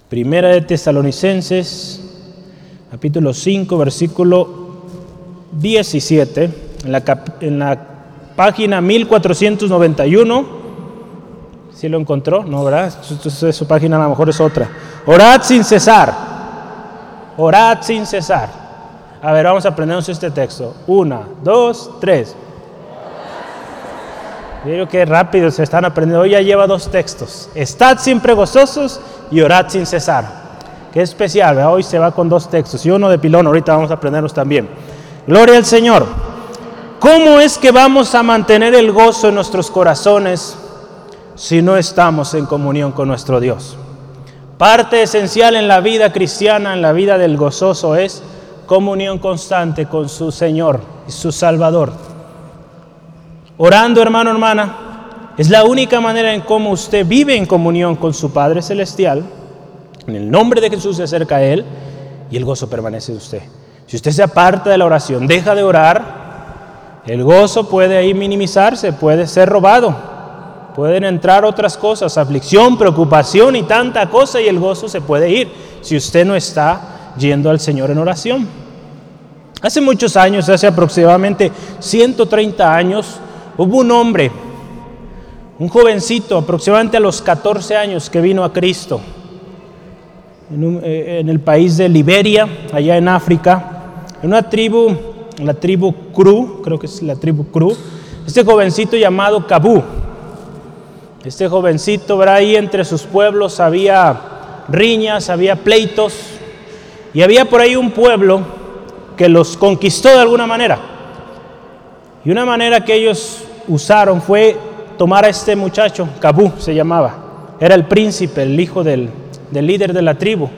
Primera de Tesalonicenses, capítulo 5, versículo 17, en la, en la página 1491. ¿Sí lo encontró? No, ¿verdad? Su, página a lo mejor es otra. Orad sin cesar. Orad sin cesar. A ver, vamos a aprendernos este texto. Una, dos, tres. Mira qué rápido se están aprendiendo. Hoy ya lleva dos textos. Estad siempre gozosos y orad sin cesar. Qué especial, hoy se va con dos textos y uno de pilón. Ahorita vamos a aprendernos también. Gloria al Señor. ¿Cómo es que vamos a mantener el gozo en nuestros corazones si no estamos en comunión con nuestro Dios. Parte esencial en la vida cristiana, en la vida del gozoso, es comunión constante con su Señor y su Salvador. Orando, hermano, hermana, es la única manera en cómo usted vive en comunión con su Padre Celestial. En el nombre de Jesús se acerca a Él y el gozo permanece en usted. Si usted se aparta de la oración, deja de orar, el gozo puede ahí minimizarse, puede ser robado, pueden entrar otras cosas, aflicción, preocupación y tanta cosa y el gozo se puede ir si usted no está yendo al Señor en oración. Hace muchos años, hace aproximadamente 130 años, hubo un hombre, un jovencito, aproximadamente a los 14 años, que vino a Cristo en, eh, en el país de Liberia, allá en África una tribu, la tribu Cru, creo que es la tribu Cru, este jovencito llamado Cabú. Este jovencito, ¿verdad? ahí entre sus pueblos había riñas, había pleitos, y había por ahí un pueblo que los conquistó de alguna manera. Y una manera que ellos usaron fue tomar a este muchacho, Cabú se llamaba, era el príncipe, el hijo del, del líder de la tribu.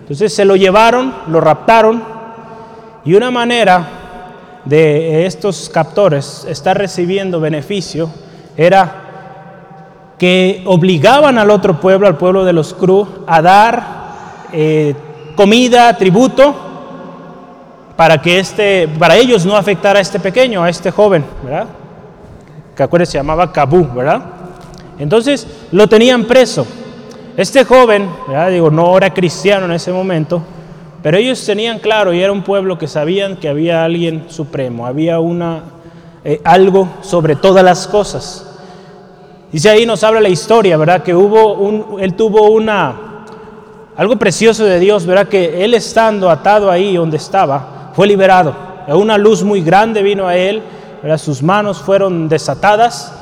Entonces se lo llevaron, lo raptaron, y una manera de estos captores estar recibiendo beneficio era que obligaban al otro pueblo, al pueblo de los Cru, a dar eh, comida, tributo, para que este, para ellos no afectara a este pequeño, a este joven, ¿verdad? Que acuérdense, se llamaba Cabú, ¿verdad? Entonces lo tenían preso. Este joven, ¿verdad? digo, no era cristiano en ese momento, pero ellos tenían claro, y era un pueblo que sabían que había alguien supremo, había una, eh, algo sobre todas las cosas. Dice ahí nos habla la historia, ¿verdad? Que hubo un, él tuvo una, algo precioso de Dios, ¿verdad? Que él estando atado ahí donde estaba, fue liberado. Una luz muy grande vino a él, ¿verdad? Sus manos fueron desatadas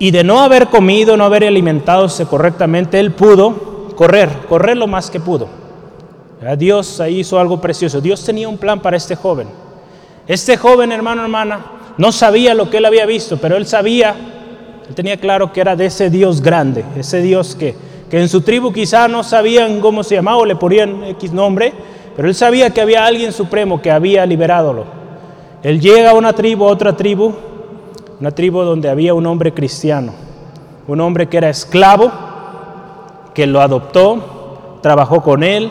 y de no haber comido, no haber alimentadose correctamente, él pudo correr, correr lo más que pudo. Dios ahí hizo algo precioso. Dios tenía un plan para este joven. Este joven, hermano, hermana, no sabía lo que él había visto, pero él sabía, él tenía claro que era de ese Dios grande, ese Dios que, que en su tribu quizá no sabían cómo se llamaba o le ponían X nombre, pero él sabía que había alguien supremo que había liberádolo. Él llega a una tribu, a otra tribu, una tribu donde había un hombre cristiano, un hombre que era esclavo, que lo adoptó, trabajó con él,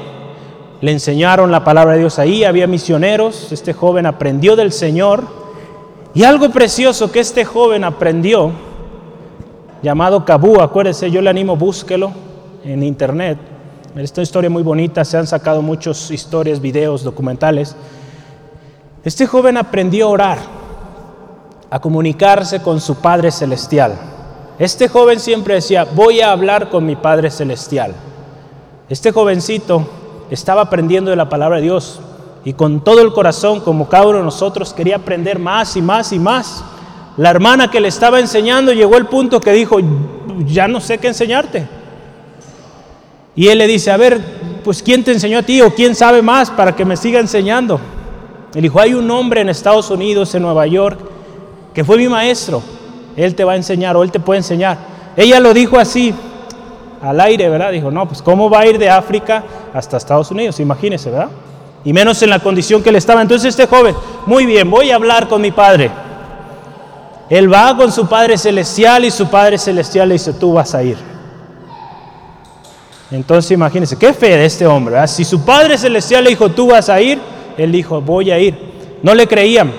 le enseñaron la palabra de Dios ahí, había misioneros, este joven aprendió del Señor y algo precioso que este joven aprendió, llamado Cabú, acuérdese, yo le animo, búsquelo en internet. Esta historia muy bonita, se han sacado muchas historias, videos, documentales. Este joven aprendió a orar, a comunicarse con su Padre Celestial. Este joven siempre decía, voy a hablar con mi Padre Celestial. Este jovencito estaba aprendiendo de la palabra de Dios y con todo el corazón, como cada de nosotros, quería aprender más y más y más. La hermana que le estaba enseñando llegó al punto que dijo, ya no sé qué enseñarte. Y él le dice, a ver, pues ¿quién te enseñó a ti o quién sabe más para que me siga enseñando? Él dijo, hay un hombre en Estados Unidos, en Nueva York, que fue mi maestro. Él te va a enseñar o él te puede enseñar. Ella lo dijo así, al aire, ¿verdad? Dijo, no, pues ¿cómo va a ir de África hasta Estados Unidos? Imagínese, ¿verdad? Y menos en la condición que él estaba. Entonces este joven, muy bien, voy a hablar con mi padre. Él va con su Padre Celestial y su Padre Celestial le dice, tú vas a ir. Entonces imagínense, qué fe de este hombre. Si su Padre Celestial le dijo, tú vas a ir, él dijo, voy a ir. No le creían.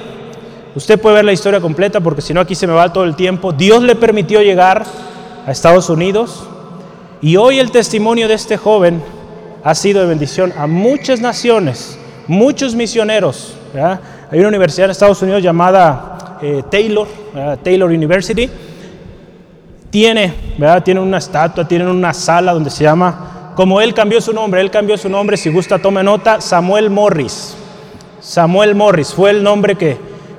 Usted puede ver la historia completa porque si no aquí se me va todo el tiempo. Dios le permitió llegar a Estados Unidos. Y hoy el testimonio de este joven ha sido de bendición a muchas naciones, muchos misioneros. Hay una universidad en Estados Unidos llamada eh, Taylor, Taylor University. Tiene, tiene una estatua, tiene una sala donde se llama, como él cambió su nombre, él cambió su nombre, si gusta tome nota, Samuel Morris. Samuel Morris fue el nombre que,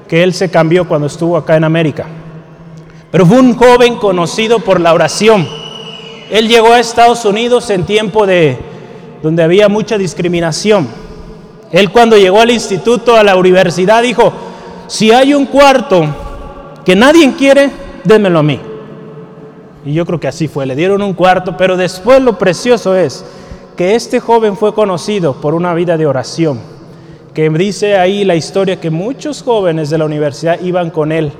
que él se cambió cuando estuvo acá en América. Pero fue un joven conocido por la oración él llegó a Estados Unidos en tiempo de donde había mucha discriminación. Él cuando llegó al instituto, a la universidad, dijo, si hay un cuarto que nadie quiere, démelo a mí. Y yo creo que así fue, le dieron un cuarto, pero después lo precioso es que este joven fue conocido por una vida de oración, que dice ahí la historia que muchos jóvenes de la universidad iban con él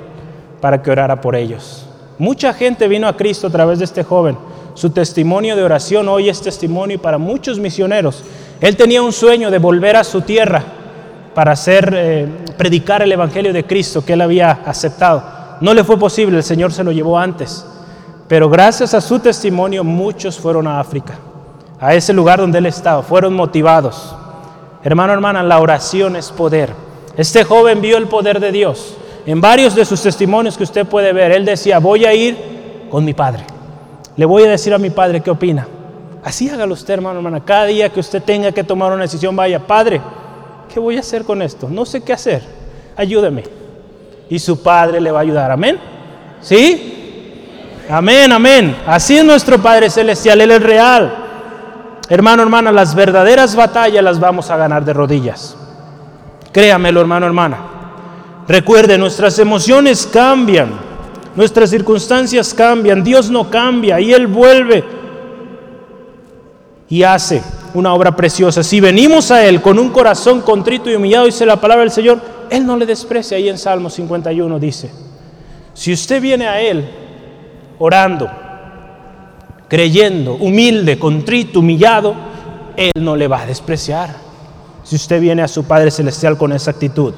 para que orara por ellos. Mucha gente vino a Cristo a través de este joven. Su testimonio de oración hoy es testimonio para muchos misioneros. Él tenía un sueño de volver a su tierra para hacer, eh, predicar el Evangelio de Cristo que él había aceptado. No le fue posible, el Señor se lo llevó antes. Pero gracias a su testimonio muchos fueron a África, a ese lugar donde él estaba, fueron motivados. Hermano, hermana, la oración es poder. Este joven vio el poder de Dios. En varios de sus testimonios que usted puede ver, él decía, voy a ir con mi padre. Le voy a decir a mi padre qué opina. Así hágalo usted, hermano, hermana. Cada día que usted tenga que tomar una decisión, vaya, padre, ¿qué voy a hacer con esto? No sé qué hacer. Ayúdeme. Y su padre le va a ayudar. Amén. ¿Sí? Amén, amén. Así es nuestro Padre Celestial, Él es real. Hermano, hermana, las verdaderas batallas las vamos a ganar de rodillas. Créamelo, hermano, hermana. Recuerde, nuestras emociones cambian, nuestras circunstancias cambian, Dios no cambia y Él vuelve y hace una obra preciosa. Si venimos a Él con un corazón contrito y humillado, dice la palabra del Señor, Él no le desprecia. Ahí en Salmo 51 dice, si usted viene a Él orando, creyendo, humilde, contrito, humillado, Él no le va a despreciar. Si usted viene a su Padre Celestial con esa actitud,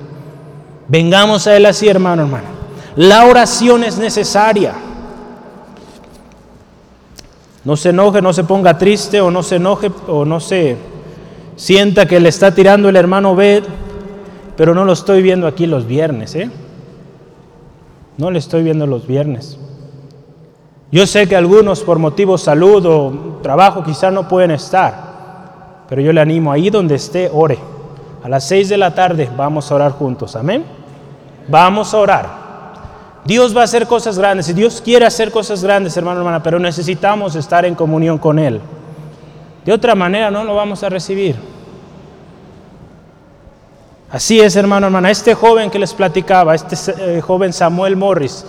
vengamos a Él así, hermano, hermano. La oración es necesaria. No se enoje, no se ponga triste o no se enoje o no se sienta que le está tirando el hermano Bed, pero no lo estoy viendo aquí los viernes, ¿eh? No le estoy viendo los viernes. Yo sé que algunos por motivos salud o trabajo quizá no pueden estar, pero yo le animo ahí donde esté, ore. A las seis de la tarde vamos a orar juntos, amén. Vamos a orar. Dios va a hacer cosas grandes y Dios quiere hacer cosas grandes, hermano, hermana, pero necesitamos estar en comunión con Él. De otra manera no lo vamos a recibir. Así es, hermano, hermana. Este joven que les platicaba, este eh, joven Samuel Morris,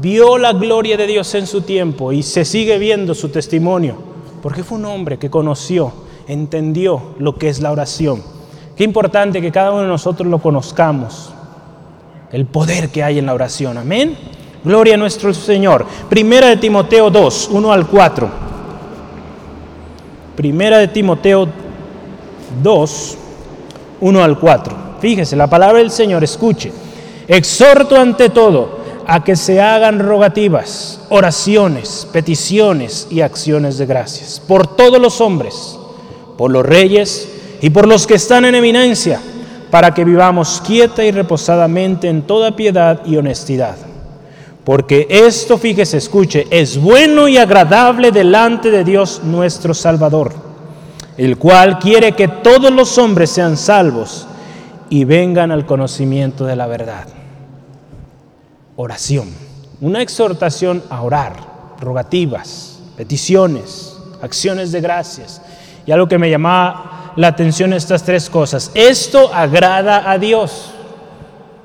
vio la gloria de Dios en su tiempo y se sigue viendo su testimonio, porque fue un hombre que conoció, entendió lo que es la oración. Qué importante que cada uno de nosotros lo conozcamos, el poder que hay en la oración. Amén. Gloria a nuestro Señor. Primera de Timoteo 2, 1 al 4. Primera de Timoteo 2, 1 al 4. Fíjese, la palabra del Señor, escuche. Exhorto ante todo a que se hagan rogativas, oraciones, peticiones y acciones de gracias por todos los hombres, por los reyes y por los que están en eminencia, para que vivamos quieta y reposadamente en toda piedad y honestidad. Porque esto, fíjese, escuche, es bueno y agradable delante de Dios nuestro Salvador, el cual quiere que todos los hombres sean salvos y vengan al conocimiento de la verdad oración, una exhortación a orar, rogativas, peticiones, acciones de gracias. Y algo que me llamaba la atención estas tres cosas. Esto agrada a Dios.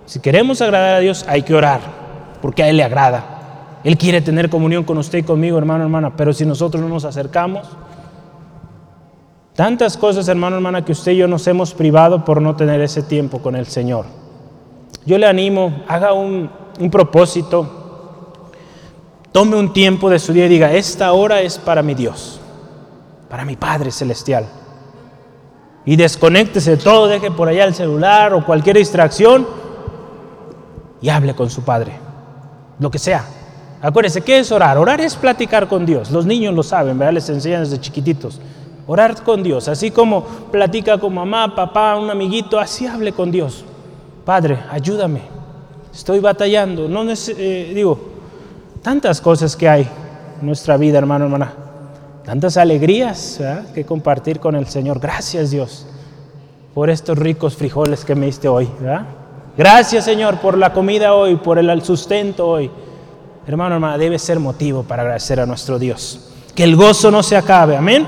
Si queremos agradar a Dios, hay que orar, porque a Él le agrada. Él quiere tener comunión con usted y conmigo, hermano, hermana, pero si nosotros no nos acercamos, tantas cosas, hermano, hermana, que usted y yo nos hemos privado por no tener ese tiempo con el Señor. Yo le animo, haga un propósito, tome un tiempo de su día y diga, esta hora es para mi Dios, para mi Padre Celestial. Y desconéctese de todo, deje por allá el celular o cualquier distracción y hable con su Padre, lo que sea. Acuérdese, ¿qué es orar? Orar es platicar con Dios. Los niños lo saben, ¿verdad? Les enseñan desde chiquititos. Orar con Dios, así como platica con mamá, papá, un amiguito, así hable con Dios. Padre, ayúdame, estoy batallando, no eh, digo, tantas cosas que hay en nuestra vida, hermano, hermana, tantas alegrías que compartir con el Señor. Gracias, Dios, por estos ricos frijoles que me diste hoy. Gracias, Señor, por la comida hoy, por el sustento hoy. Hermano, hermana, debe ser motivo para agradecer a nuestro Dios. Que el gozo no se acabe, amén.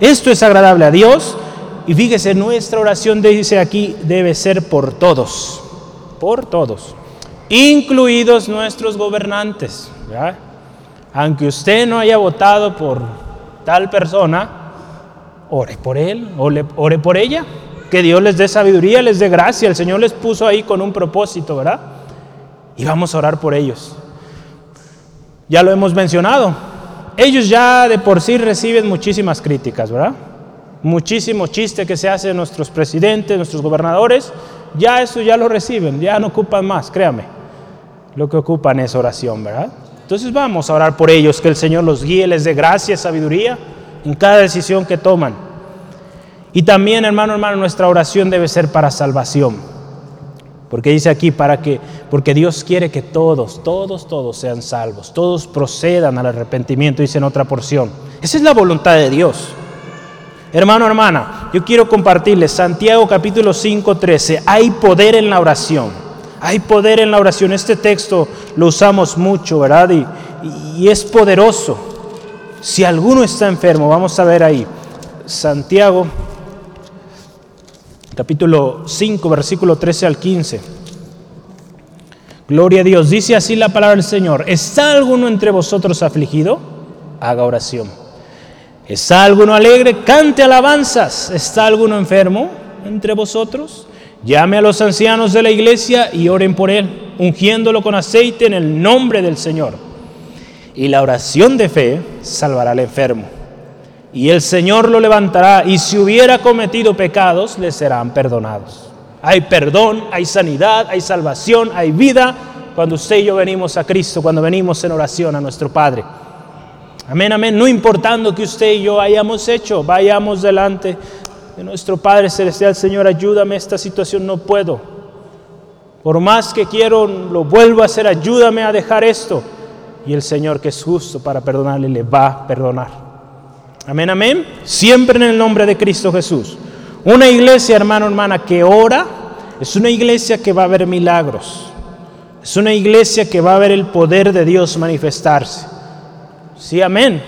Esto es agradable a Dios. Y fíjese, nuestra oración dice aquí, debe ser por todos, por todos incluidos nuestros gobernantes. Aunque usted no haya votado por tal persona, ore por él, ore, por ella. Que Dios les dé sabiduría, les dé gracia. El Señor les puso ahí con un propósito, ¿verdad? Y vamos a orar por ellos. Ya lo hemos mencionado. Ellos ya de por sí reciben muchísimas críticas, ¿verdad? Muchísimo chiste que se hace de nuestros presidentes, nuestros gobernadores. Ya eso ya lo reciben, ya no ocupan más, créame. Lo que ocupan es oración, ¿verdad? Entonces vamos a orar por ellos, que el Señor los guíe, les dé gracia, sabiduría en cada decisión que toman. Y también, hermano, hermano, nuestra oración debe ser para salvación. Porque dice aquí, para que, porque Dios quiere que todos, todos, todos sean salvos, todos procedan al arrepentimiento, dice en otra porción. Esa es la voluntad de Dios. Hermano, hermana, yo quiero compartirles Santiago capítulo 5, 13. Hay poder en la oración. Hay poder en la oración. Este texto lo usamos mucho, ¿verdad? Y, es poderoso. Si alguno está enfermo, vamos a ver ahí. Santiago capítulo 5, versículo 13 al 15. Gloria a Dios. Dice así la palabra del Señor. ¿Está alguno entre vosotros afligido? Haga oración. ¿Está alguno alegre? Cante alabanzas. ¿Está alguno enfermo entre vosotros? Llame a los ancianos de la iglesia y oren por él, ungiéndolo con aceite en el nombre del Señor. Y la oración de fe salvará al enfermo y el Señor lo levantará y si hubiera cometido pecados le serán perdonados. Hay perdón, hay sanidad, hay salvación, hay vida cuando usted y yo venimos a Cristo, cuando venimos en oración a nuestro Padre. Amén, amén. No importando que usted y yo hayamos hecho, vayamos delante de nuestro Padre Celestial. Señor, ayúdame, esta situación no puedo. Por más que quiero, lo vuelvo a hacer, ayúdame a dejar esto. Y el Señor, que es justo para perdonarle, le va a perdonar. Amén, amén. Siempre en el nombre de Cristo Jesús. Una iglesia, hermano, hermana, que ora, es una iglesia que va a ver milagros. Es una iglesia que va a ver el poder de Dios manifestarse. Sí, amén.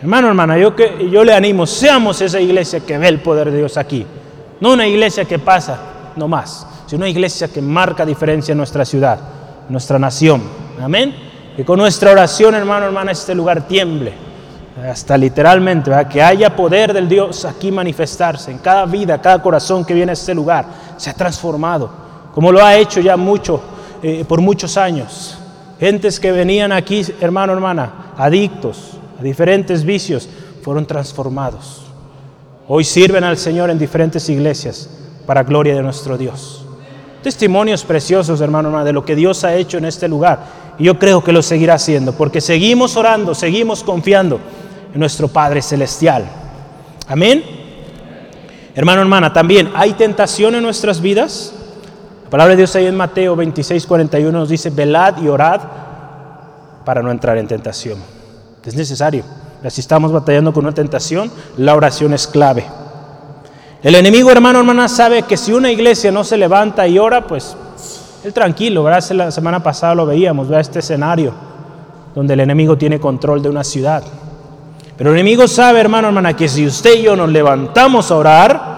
Hermano, hermana, yo, que, yo le animo, seamos esa iglesia que ve el poder de Dios aquí. No una iglesia que pasa, no más, sino una iglesia que marca diferencia en nuestra ciudad, nuestra nación. Amén. Que con nuestra oración, hermano, hermana, este lugar tiemble hasta literalmente, que haya poder del Dios aquí manifestarse en cada vida, cada corazón que viene a este lugar, se ha transformado, como lo ha hecho ya mucho, eh, por muchos años. Gentes que venían aquí, hermano, hermana, adictos a diferentes vicios, fueron transformados. Hoy sirven al Señor en diferentes iglesias para gloria de nuestro Dios. Testimonios preciosos, hermano, hermana, de lo que Dios ha hecho en este lugar. Y yo creo que lo seguirá haciendo, porque seguimos orando, seguimos confiando nuestro Padre Celestial. Amén. Hermano, hermana, también hay tentación en nuestras vidas. La palabra de Dios ahí en Mateo 26, 41 nos dice, velad y orad para no entrar en tentación. Es necesario. Si estamos batallando con una tentación, la oración es clave. El enemigo, hermano, hermana, sabe que si una iglesia no se levanta y ora, pues él tranquilo, ¿verdad? La semana pasada lo veíamos, ¿verdad? Este escenario donde el enemigo tiene control de una ciudad. Pero el enemigo sabe, hermano, hermana, que si usted y yo nos levantamos a orar,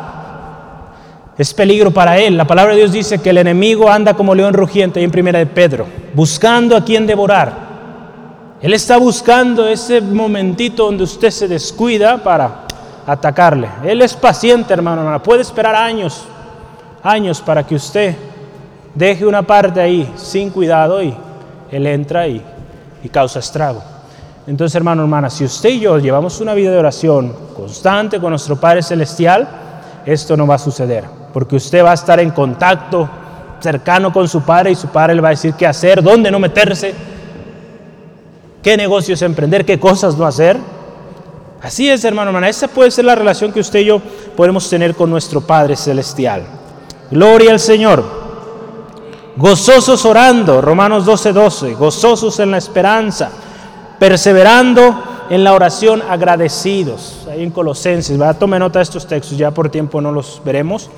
es peligro para él. La palabra de Dios dice que el enemigo anda como león rugiente ahí en primera de Pedro, buscando a quien devorar. Él está buscando ese momentito donde usted se descuida para atacarle. Él es paciente, hermano, hermana. Puede esperar años, años para que usted deje una parte ahí sin cuidado y él entra y, causa estrago. Entonces, hermano, hermana, si usted y yo llevamos una vida de oración constante con nuestro Padre Celestial, esto no va a suceder, porque usted va a estar en contacto cercano con su Padre y su Padre le va a decir qué hacer, dónde no meterse, qué negocios emprender, qué cosas no hacer. Así es, hermano, hermana, esa puede ser la relación que usted y yo podemos tener con nuestro Padre Celestial. Gloria al Señor. Gozosos orando, Romanos 12, 12, gozosos en la esperanza perseverando en la oración agradecidos. Ahí en Colosenses, ¿verdad? Tome nota de estos textos, ya por tiempo no los veremos,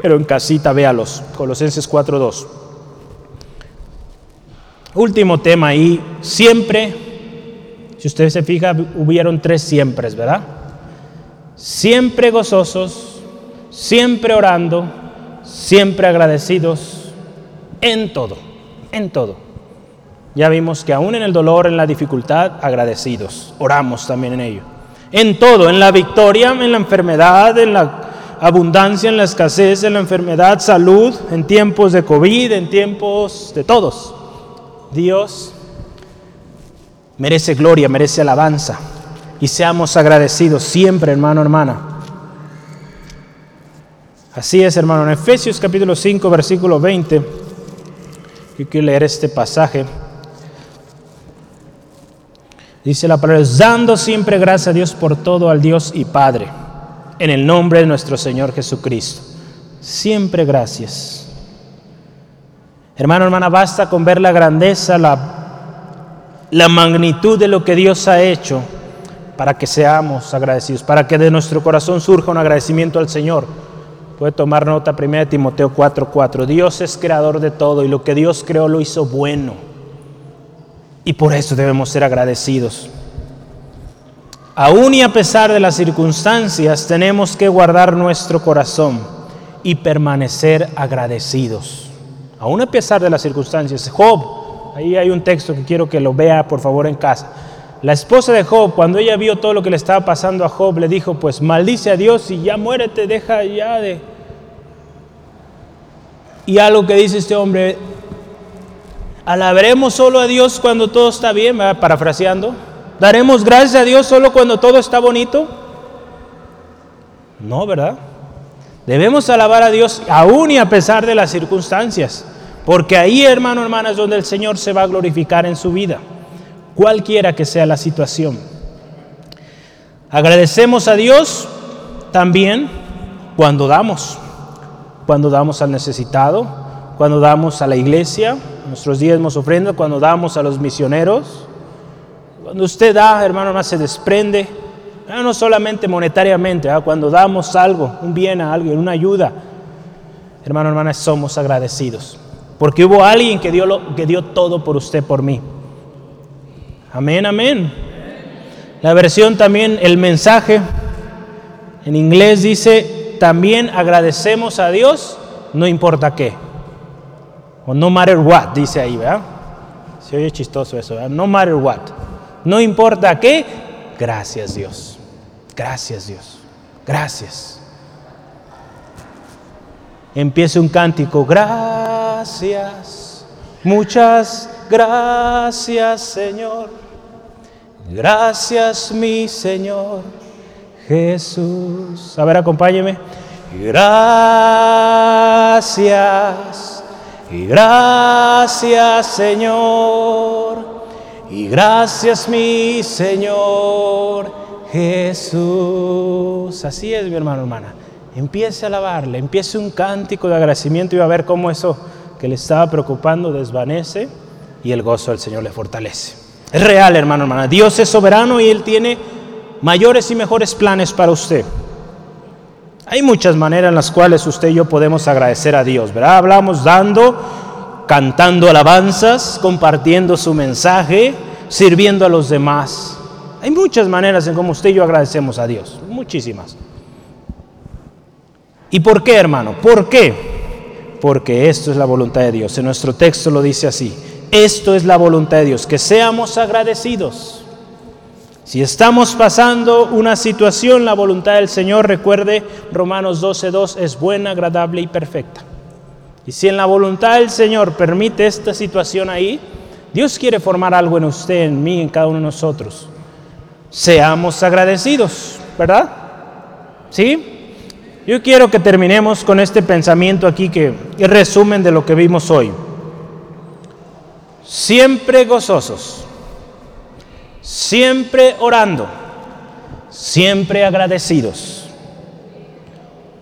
pero en casita véalos. Colosenses 4.2. Último tema ahí, siempre, si usted se fija, hubieron tres siempre, ¿verdad? Siempre gozosos, siempre orando, siempre agradecidos, en todo, en todo. Ya vimos que aún en el dolor, en la dificultad, agradecidos. Oramos también en ello. En todo, en la victoria, en la enfermedad, en la abundancia, en la escasez, en la enfermedad, salud, en tiempos de COVID, en tiempos de todos. Dios merece gloria, merece alabanza. Y seamos agradecidos siempre, hermano, hermana. Así es, hermano. En Efesios capítulo 5, versículo 20, yo quiero leer este pasaje. Dice la palabra, dando siempre gracias a Dios por todo al Dios y Padre, en el nombre de nuestro Señor Jesucristo. Siempre gracias. Hermano, hermana, basta con ver la grandeza, la, la magnitud de lo que Dios ha hecho para que seamos agradecidos, para que de nuestro corazón surja un agradecimiento al Señor. Puede tomar nota 1 Timoteo 4:4. Dios es creador de todo y lo que Dios creó lo hizo bueno. Y por eso debemos ser agradecidos. Aún y a pesar de las circunstancias, tenemos que guardar nuestro corazón y permanecer agradecidos. Aún a pesar de las circunstancias. Job, ahí hay un texto que quiero que lo vea por favor en casa. La esposa de Job, cuando ella vio todo lo que le estaba pasando a Job, le dijo, pues maldice a Dios y ya muérete, deja ya de... Y algo que dice este hombre, Alabaremos solo a Dios cuando todo está bien, parafraseando. ¿Daremos gracias a Dios solo cuando todo está bonito? No, ¿verdad? Debemos alabar a Dios aún y a pesar de las circunstancias, porque ahí, hermano, hermana, es donde el Señor se va a glorificar en su vida, cualquiera que sea la situación. Agradecemos a Dios también cuando damos, cuando damos al necesitado, cuando damos a la iglesia, nuestros diezmos ofrendas, cuando damos a los misioneros. Cuando usted da, hermano, más se desprende, no solamente monetariamente, cuando damos algo, un bien a alguien, una ayuda, hermano, hermana, somos agradecidos. Porque hubo alguien que dio, lo, que dio todo por usted, por mí. Amén, amén. La versión también, el mensaje en inglés dice, también agradecemos a Dios, no importa qué. O no matter what, dice ahí, ¿verdad? Se oye chistoso eso. No matter what. No importa qué, gracias Dios. Gracias Dios. Gracias. Empieza un cántico, gracias, muchas gracias Señor. Gracias mi Señor Jesús. A ver, acompáñeme. Gracias gracias Señor, y gracias mi Señor Jesús. Así es mi hermano, hermana. Empiece a alabarle, empiece un cántico de agradecimiento y va a ver cómo eso que le estaba preocupando desvanece y el gozo del Señor le fortalece. Es real, hermano, hermana. Dios es soberano y Él tiene mayores y mejores planes para usted. Hay muchas maneras en las cuales usted y yo podemos agradecer a Dios, ¿verdad? Hablamos dando, cantando alabanzas, compartiendo su mensaje, sirviendo a los demás. Hay muchas maneras en cómo usted y yo agradecemos a Dios, muchísimas. ¿Y por qué, hermano? ¿Por qué? Porque esto es la voluntad de Dios. En nuestro texto lo dice así. Esto es la voluntad de Dios, que seamos agradecidos. Si estamos pasando una situación, la voluntad del Señor, recuerde, Romanos 12.2 es buena, agradable y perfecta. Y si en la voluntad del Señor permite esta situación ahí, Dios quiere formar algo en usted, en mí, en cada uno de nosotros. Seamos agradecidos, ¿verdad? ¿Sí? Yo quiero que terminemos con este pensamiento aquí que es resumen de lo que vimos hoy. Siempre gozosos siempre orando, siempre agradecidos.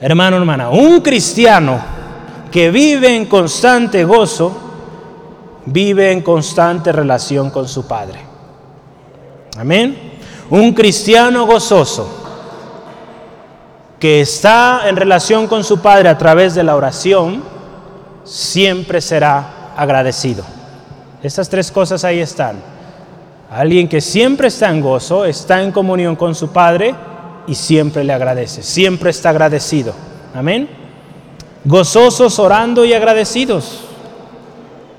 Hermano, hermana, un cristiano que vive en constante gozo, vive en constante relación con su Padre. Amén. Un cristiano gozoso que está en relación con su Padre a través de la oración, siempre será agradecido. Estas tres cosas ahí están. Alguien que siempre está en gozo, está en comunión con su Padre y siempre le agradece, siempre está agradecido. Amén. Gozosos, orando y agradecidos.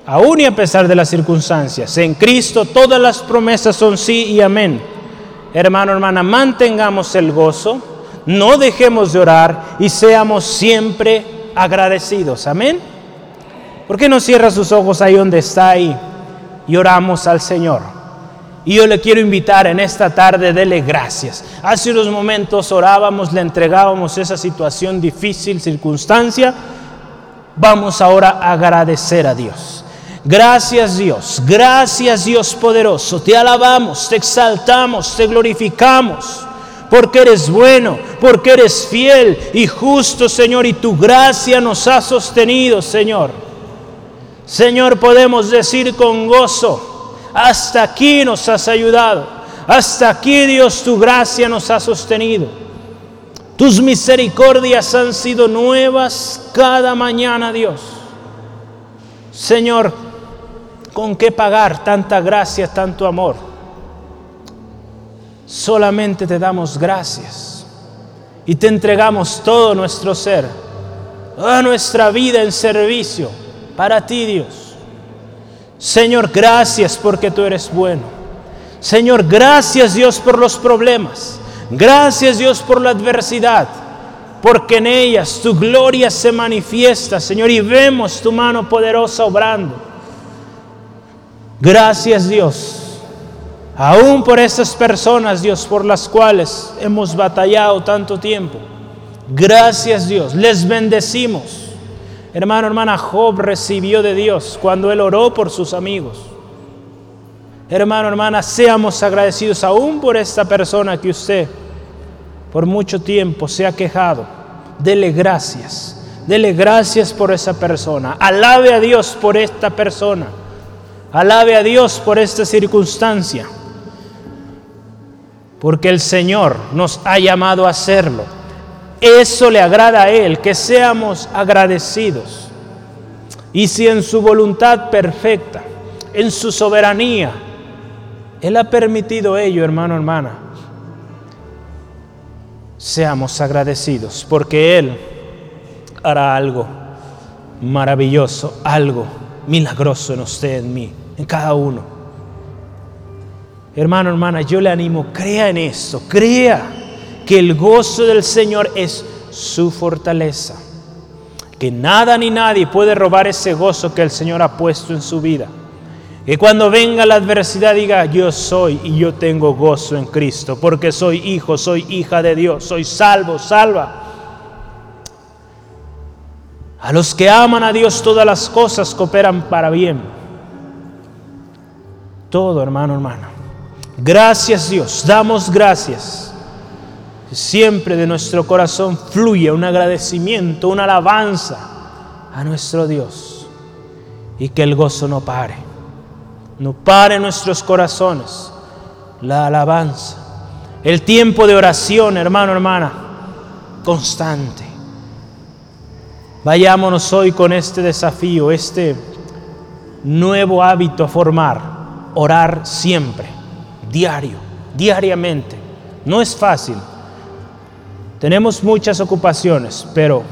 Aún y a pesar de las circunstancias. En Cristo todas las promesas son sí y amén. Hermano, hermana, mantengamos el gozo, no dejemos de orar y seamos siempre agradecidos. Amén. ¿Por qué no cierra sus ojos ahí donde está ahí y oramos al Señor? Y yo le quiero invitar en esta tarde, dele gracias. Hace unos momentos orábamos, le entregábamos esa situación difícil, circunstancia. Vamos ahora a agradecer a Dios. Gracias Dios, gracias Dios poderoso. Te alabamos, te exaltamos, te glorificamos. Porque eres bueno, porque eres fiel y justo, Señor, y tu gracia nos ha sostenido, Señor. Señor, podemos decir con gozo, hasta aquí nos has ayudado. Hasta aquí, Dios, tu gracia nos ha sostenido. Tus misericordias han sido nuevas cada mañana, Dios. Señor, ¿con qué pagar tanta gracia, tanto amor? Solamente te damos gracias y te entregamos todo nuestro ser, toda nuestra vida en servicio para ti, Dios. Señor, gracias porque tú eres bueno. Señor, gracias Dios por los problemas. Gracias Dios por la adversidad. Porque en ellas tu gloria se manifiesta, Señor, y vemos tu mano poderosa obrando. Gracias Dios. Aún por estas personas, Dios, por las cuales hemos batallado tanto tiempo. Gracias Dios. Les bendecimos. Hermano, hermana, Job recibió de Dios cuando él oró por sus amigos. Hermano, hermana, seamos agradecidos aún por esta persona que usted por mucho tiempo se ha quejado. Dele gracias. Dele gracias por esa persona. Alabe a Dios por esta persona. Alabe a Dios por esta circunstancia. Porque el Señor nos ha llamado a hacerlo. Eso le agrada a Él, que seamos agradecidos. Y si en su voluntad perfecta, en su soberanía, Él ha permitido ello, hermano, hermana, seamos agradecidos, porque Él hará algo maravilloso, algo milagroso en usted, en mí, en cada uno. Hermano, hermana, yo le animo, crea en eso, crea que el gozo del Señor es su fortaleza, que nada ni nadie puede robar ese gozo que el Señor ha puesto en su vida. Que cuando venga la adversidad diga, yo soy y yo tengo gozo en Cristo, porque soy hijo, soy hija de Dios, soy salvo, salva. A los que aman a Dios todas las cosas cooperan para bien. Todo, hermano, hermano. Gracias Dios, damos gracias siempre de nuestro corazón fluye un agradecimiento, una alabanza a nuestro Dios. Y que el gozo no pare, no pare nuestros corazones la alabanza. El tiempo de oración, hermano, hermana, constante. Vayámonos hoy con este desafío, este nuevo hábito a formar, orar siempre, diario, diariamente. No es fácil, tenemos muchas ocupaciones, pero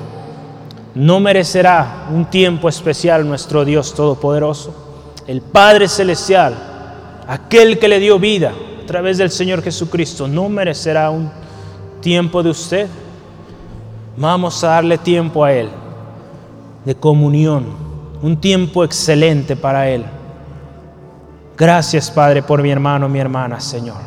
¿no merecerá un tiempo especial nuestro Dios Todopoderoso? El Padre Celestial, aquel que le dio vida a través del Señor Jesucristo, ¿no merecerá un tiempo de usted? Vamos a darle tiempo a Él, de comunión, un tiempo excelente para Él. Gracias Padre por mi hermano, mi hermana, Señor.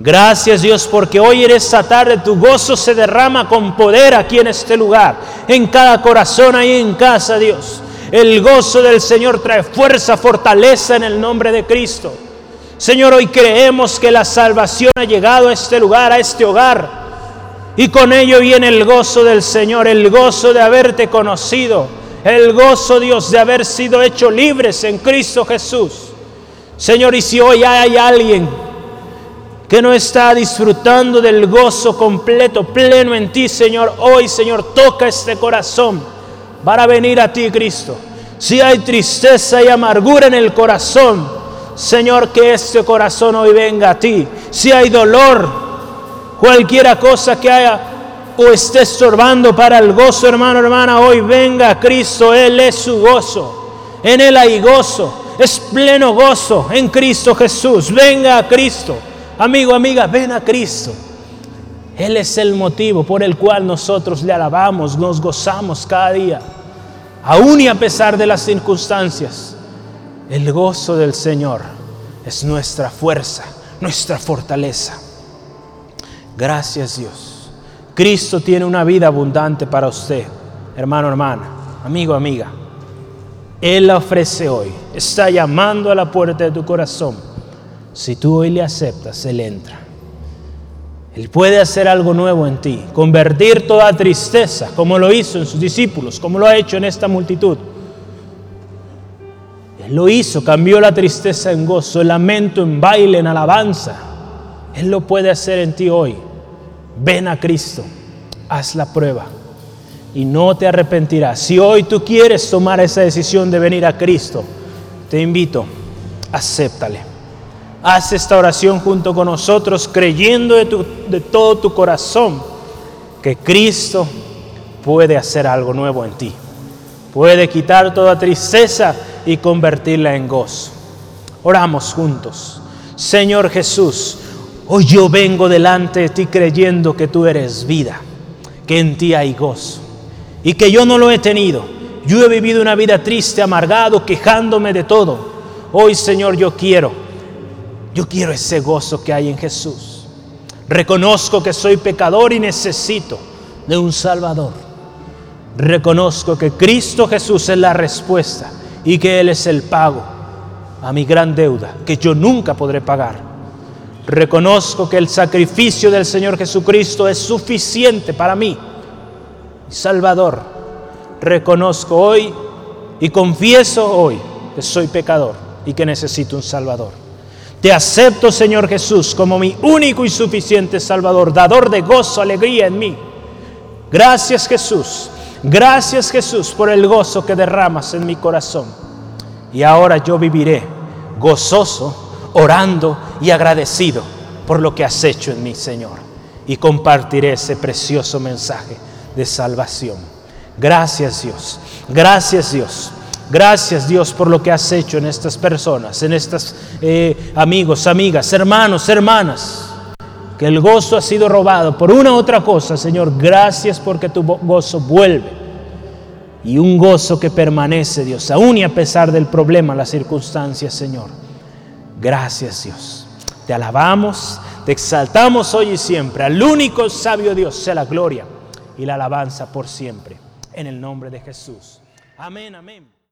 Gracias Dios porque hoy en esta tarde tu gozo se derrama con poder aquí en este lugar, en cada corazón ahí en casa Dios. El gozo del Señor trae fuerza, fortaleza en el nombre de Cristo. Señor, hoy creemos que la salvación ha llegado a este lugar, a este hogar. Y con ello viene el gozo del Señor, el gozo de haberte conocido, el gozo Dios de haber sido hecho libres en Cristo Jesús. Señor, y si hoy hay alguien que no está disfrutando del gozo completo, pleno en ti, Señor. Hoy, Señor, toca este corazón para venir a ti, Cristo. Si hay tristeza y amargura en el corazón, Señor, que este corazón hoy venga a ti. Si hay dolor, cualquiera cosa que haya o esté estorbando para el gozo, hermano, hermana, hoy venga a Cristo. Él es su gozo. En Él hay gozo, es pleno gozo en Cristo Jesús. Venga a Cristo. Amigo, amiga, ven a Cristo. Él es el motivo por el cual nosotros le alabamos, nos gozamos cada día. Aún y a pesar de las circunstancias, el gozo del Señor es nuestra fuerza, nuestra fortaleza. Gracias Dios. Cristo tiene una vida abundante para usted, hermano, hermana, amigo, amiga. Él la ofrece hoy. Está llamando a la puerta de tu corazón. Si tú hoy le aceptas, Él entra. Él puede hacer algo nuevo en ti, convertir toda tristeza, como lo hizo en sus discípulos, como lo ha hecho en esta multitud. Él lo hizo, cambió la tristeza en gozo, el lamento en baile, en alabanza. Él lo puede hacer en ti hoy. Ven a Cristo, haz la prueba y no te arrepentirás. Si hoy tú quieres tomar esa decisión de venir a Cristo, te invito, acéptale. Haz esta oración junto con nosotros, creyendo de, todo tu corazón que Cristo puede hacer algo nuevo en ti. Puede quitar toda tristeza y convertirla en gozo. Oramos juntos. Señor Jesús, hoy yo vengo delante de ti creyendo que tú eres vida, que en ti hay gozo y que yo no lo he tenido. Yo he vivido una vida triste, amargado, quejándome de todo. Hoy, Señor, yo quiero yo quiero ese gozo que hay en Jesús. Reconozco que soy pecador y necesito de un Salvador. Reconozco que Cristo Jesús es la respuesta y que Él es el pago a mi gran deuda que yo nunca podré pagar. Reconozco que el sacrificio del Señor Jesucristo es suficiente para mí. Salvador, reconozco hoy y confieso hoy que soy pecador y que necesito un Salvador. Te acepto, Señor Jesús, como mi único y suficiente Salvador, dador de gozo, alegría en mí. Gracias Jesús, gracias Jesús por el gozo que derramas en mi corazón. Y ahora yo viviré gozoso, orando y agradecido por lo que has hecho en mí, Señor. Y compartiré ese precioso mensaje de salvación. Gracias Dios, gracias Dios. Gracias Dios por lo que has hecho en estas personas, en estos eh, amigos, amigas, hermanos, hermanas. Que el gozo ha sido robado por una u otra cosa, Señor. Gracias porque tu gozo vuelve. Y un gozo que permanece, Dios, aún y a pesar del problema, las circunstancias, Señor. Gracias Dios. Te alabamos, te exaltamos hoy y siempre. Al único sabio Dios sea la gloria y la alabanza por siempre. En el nombre de Jesús. Amén, amén.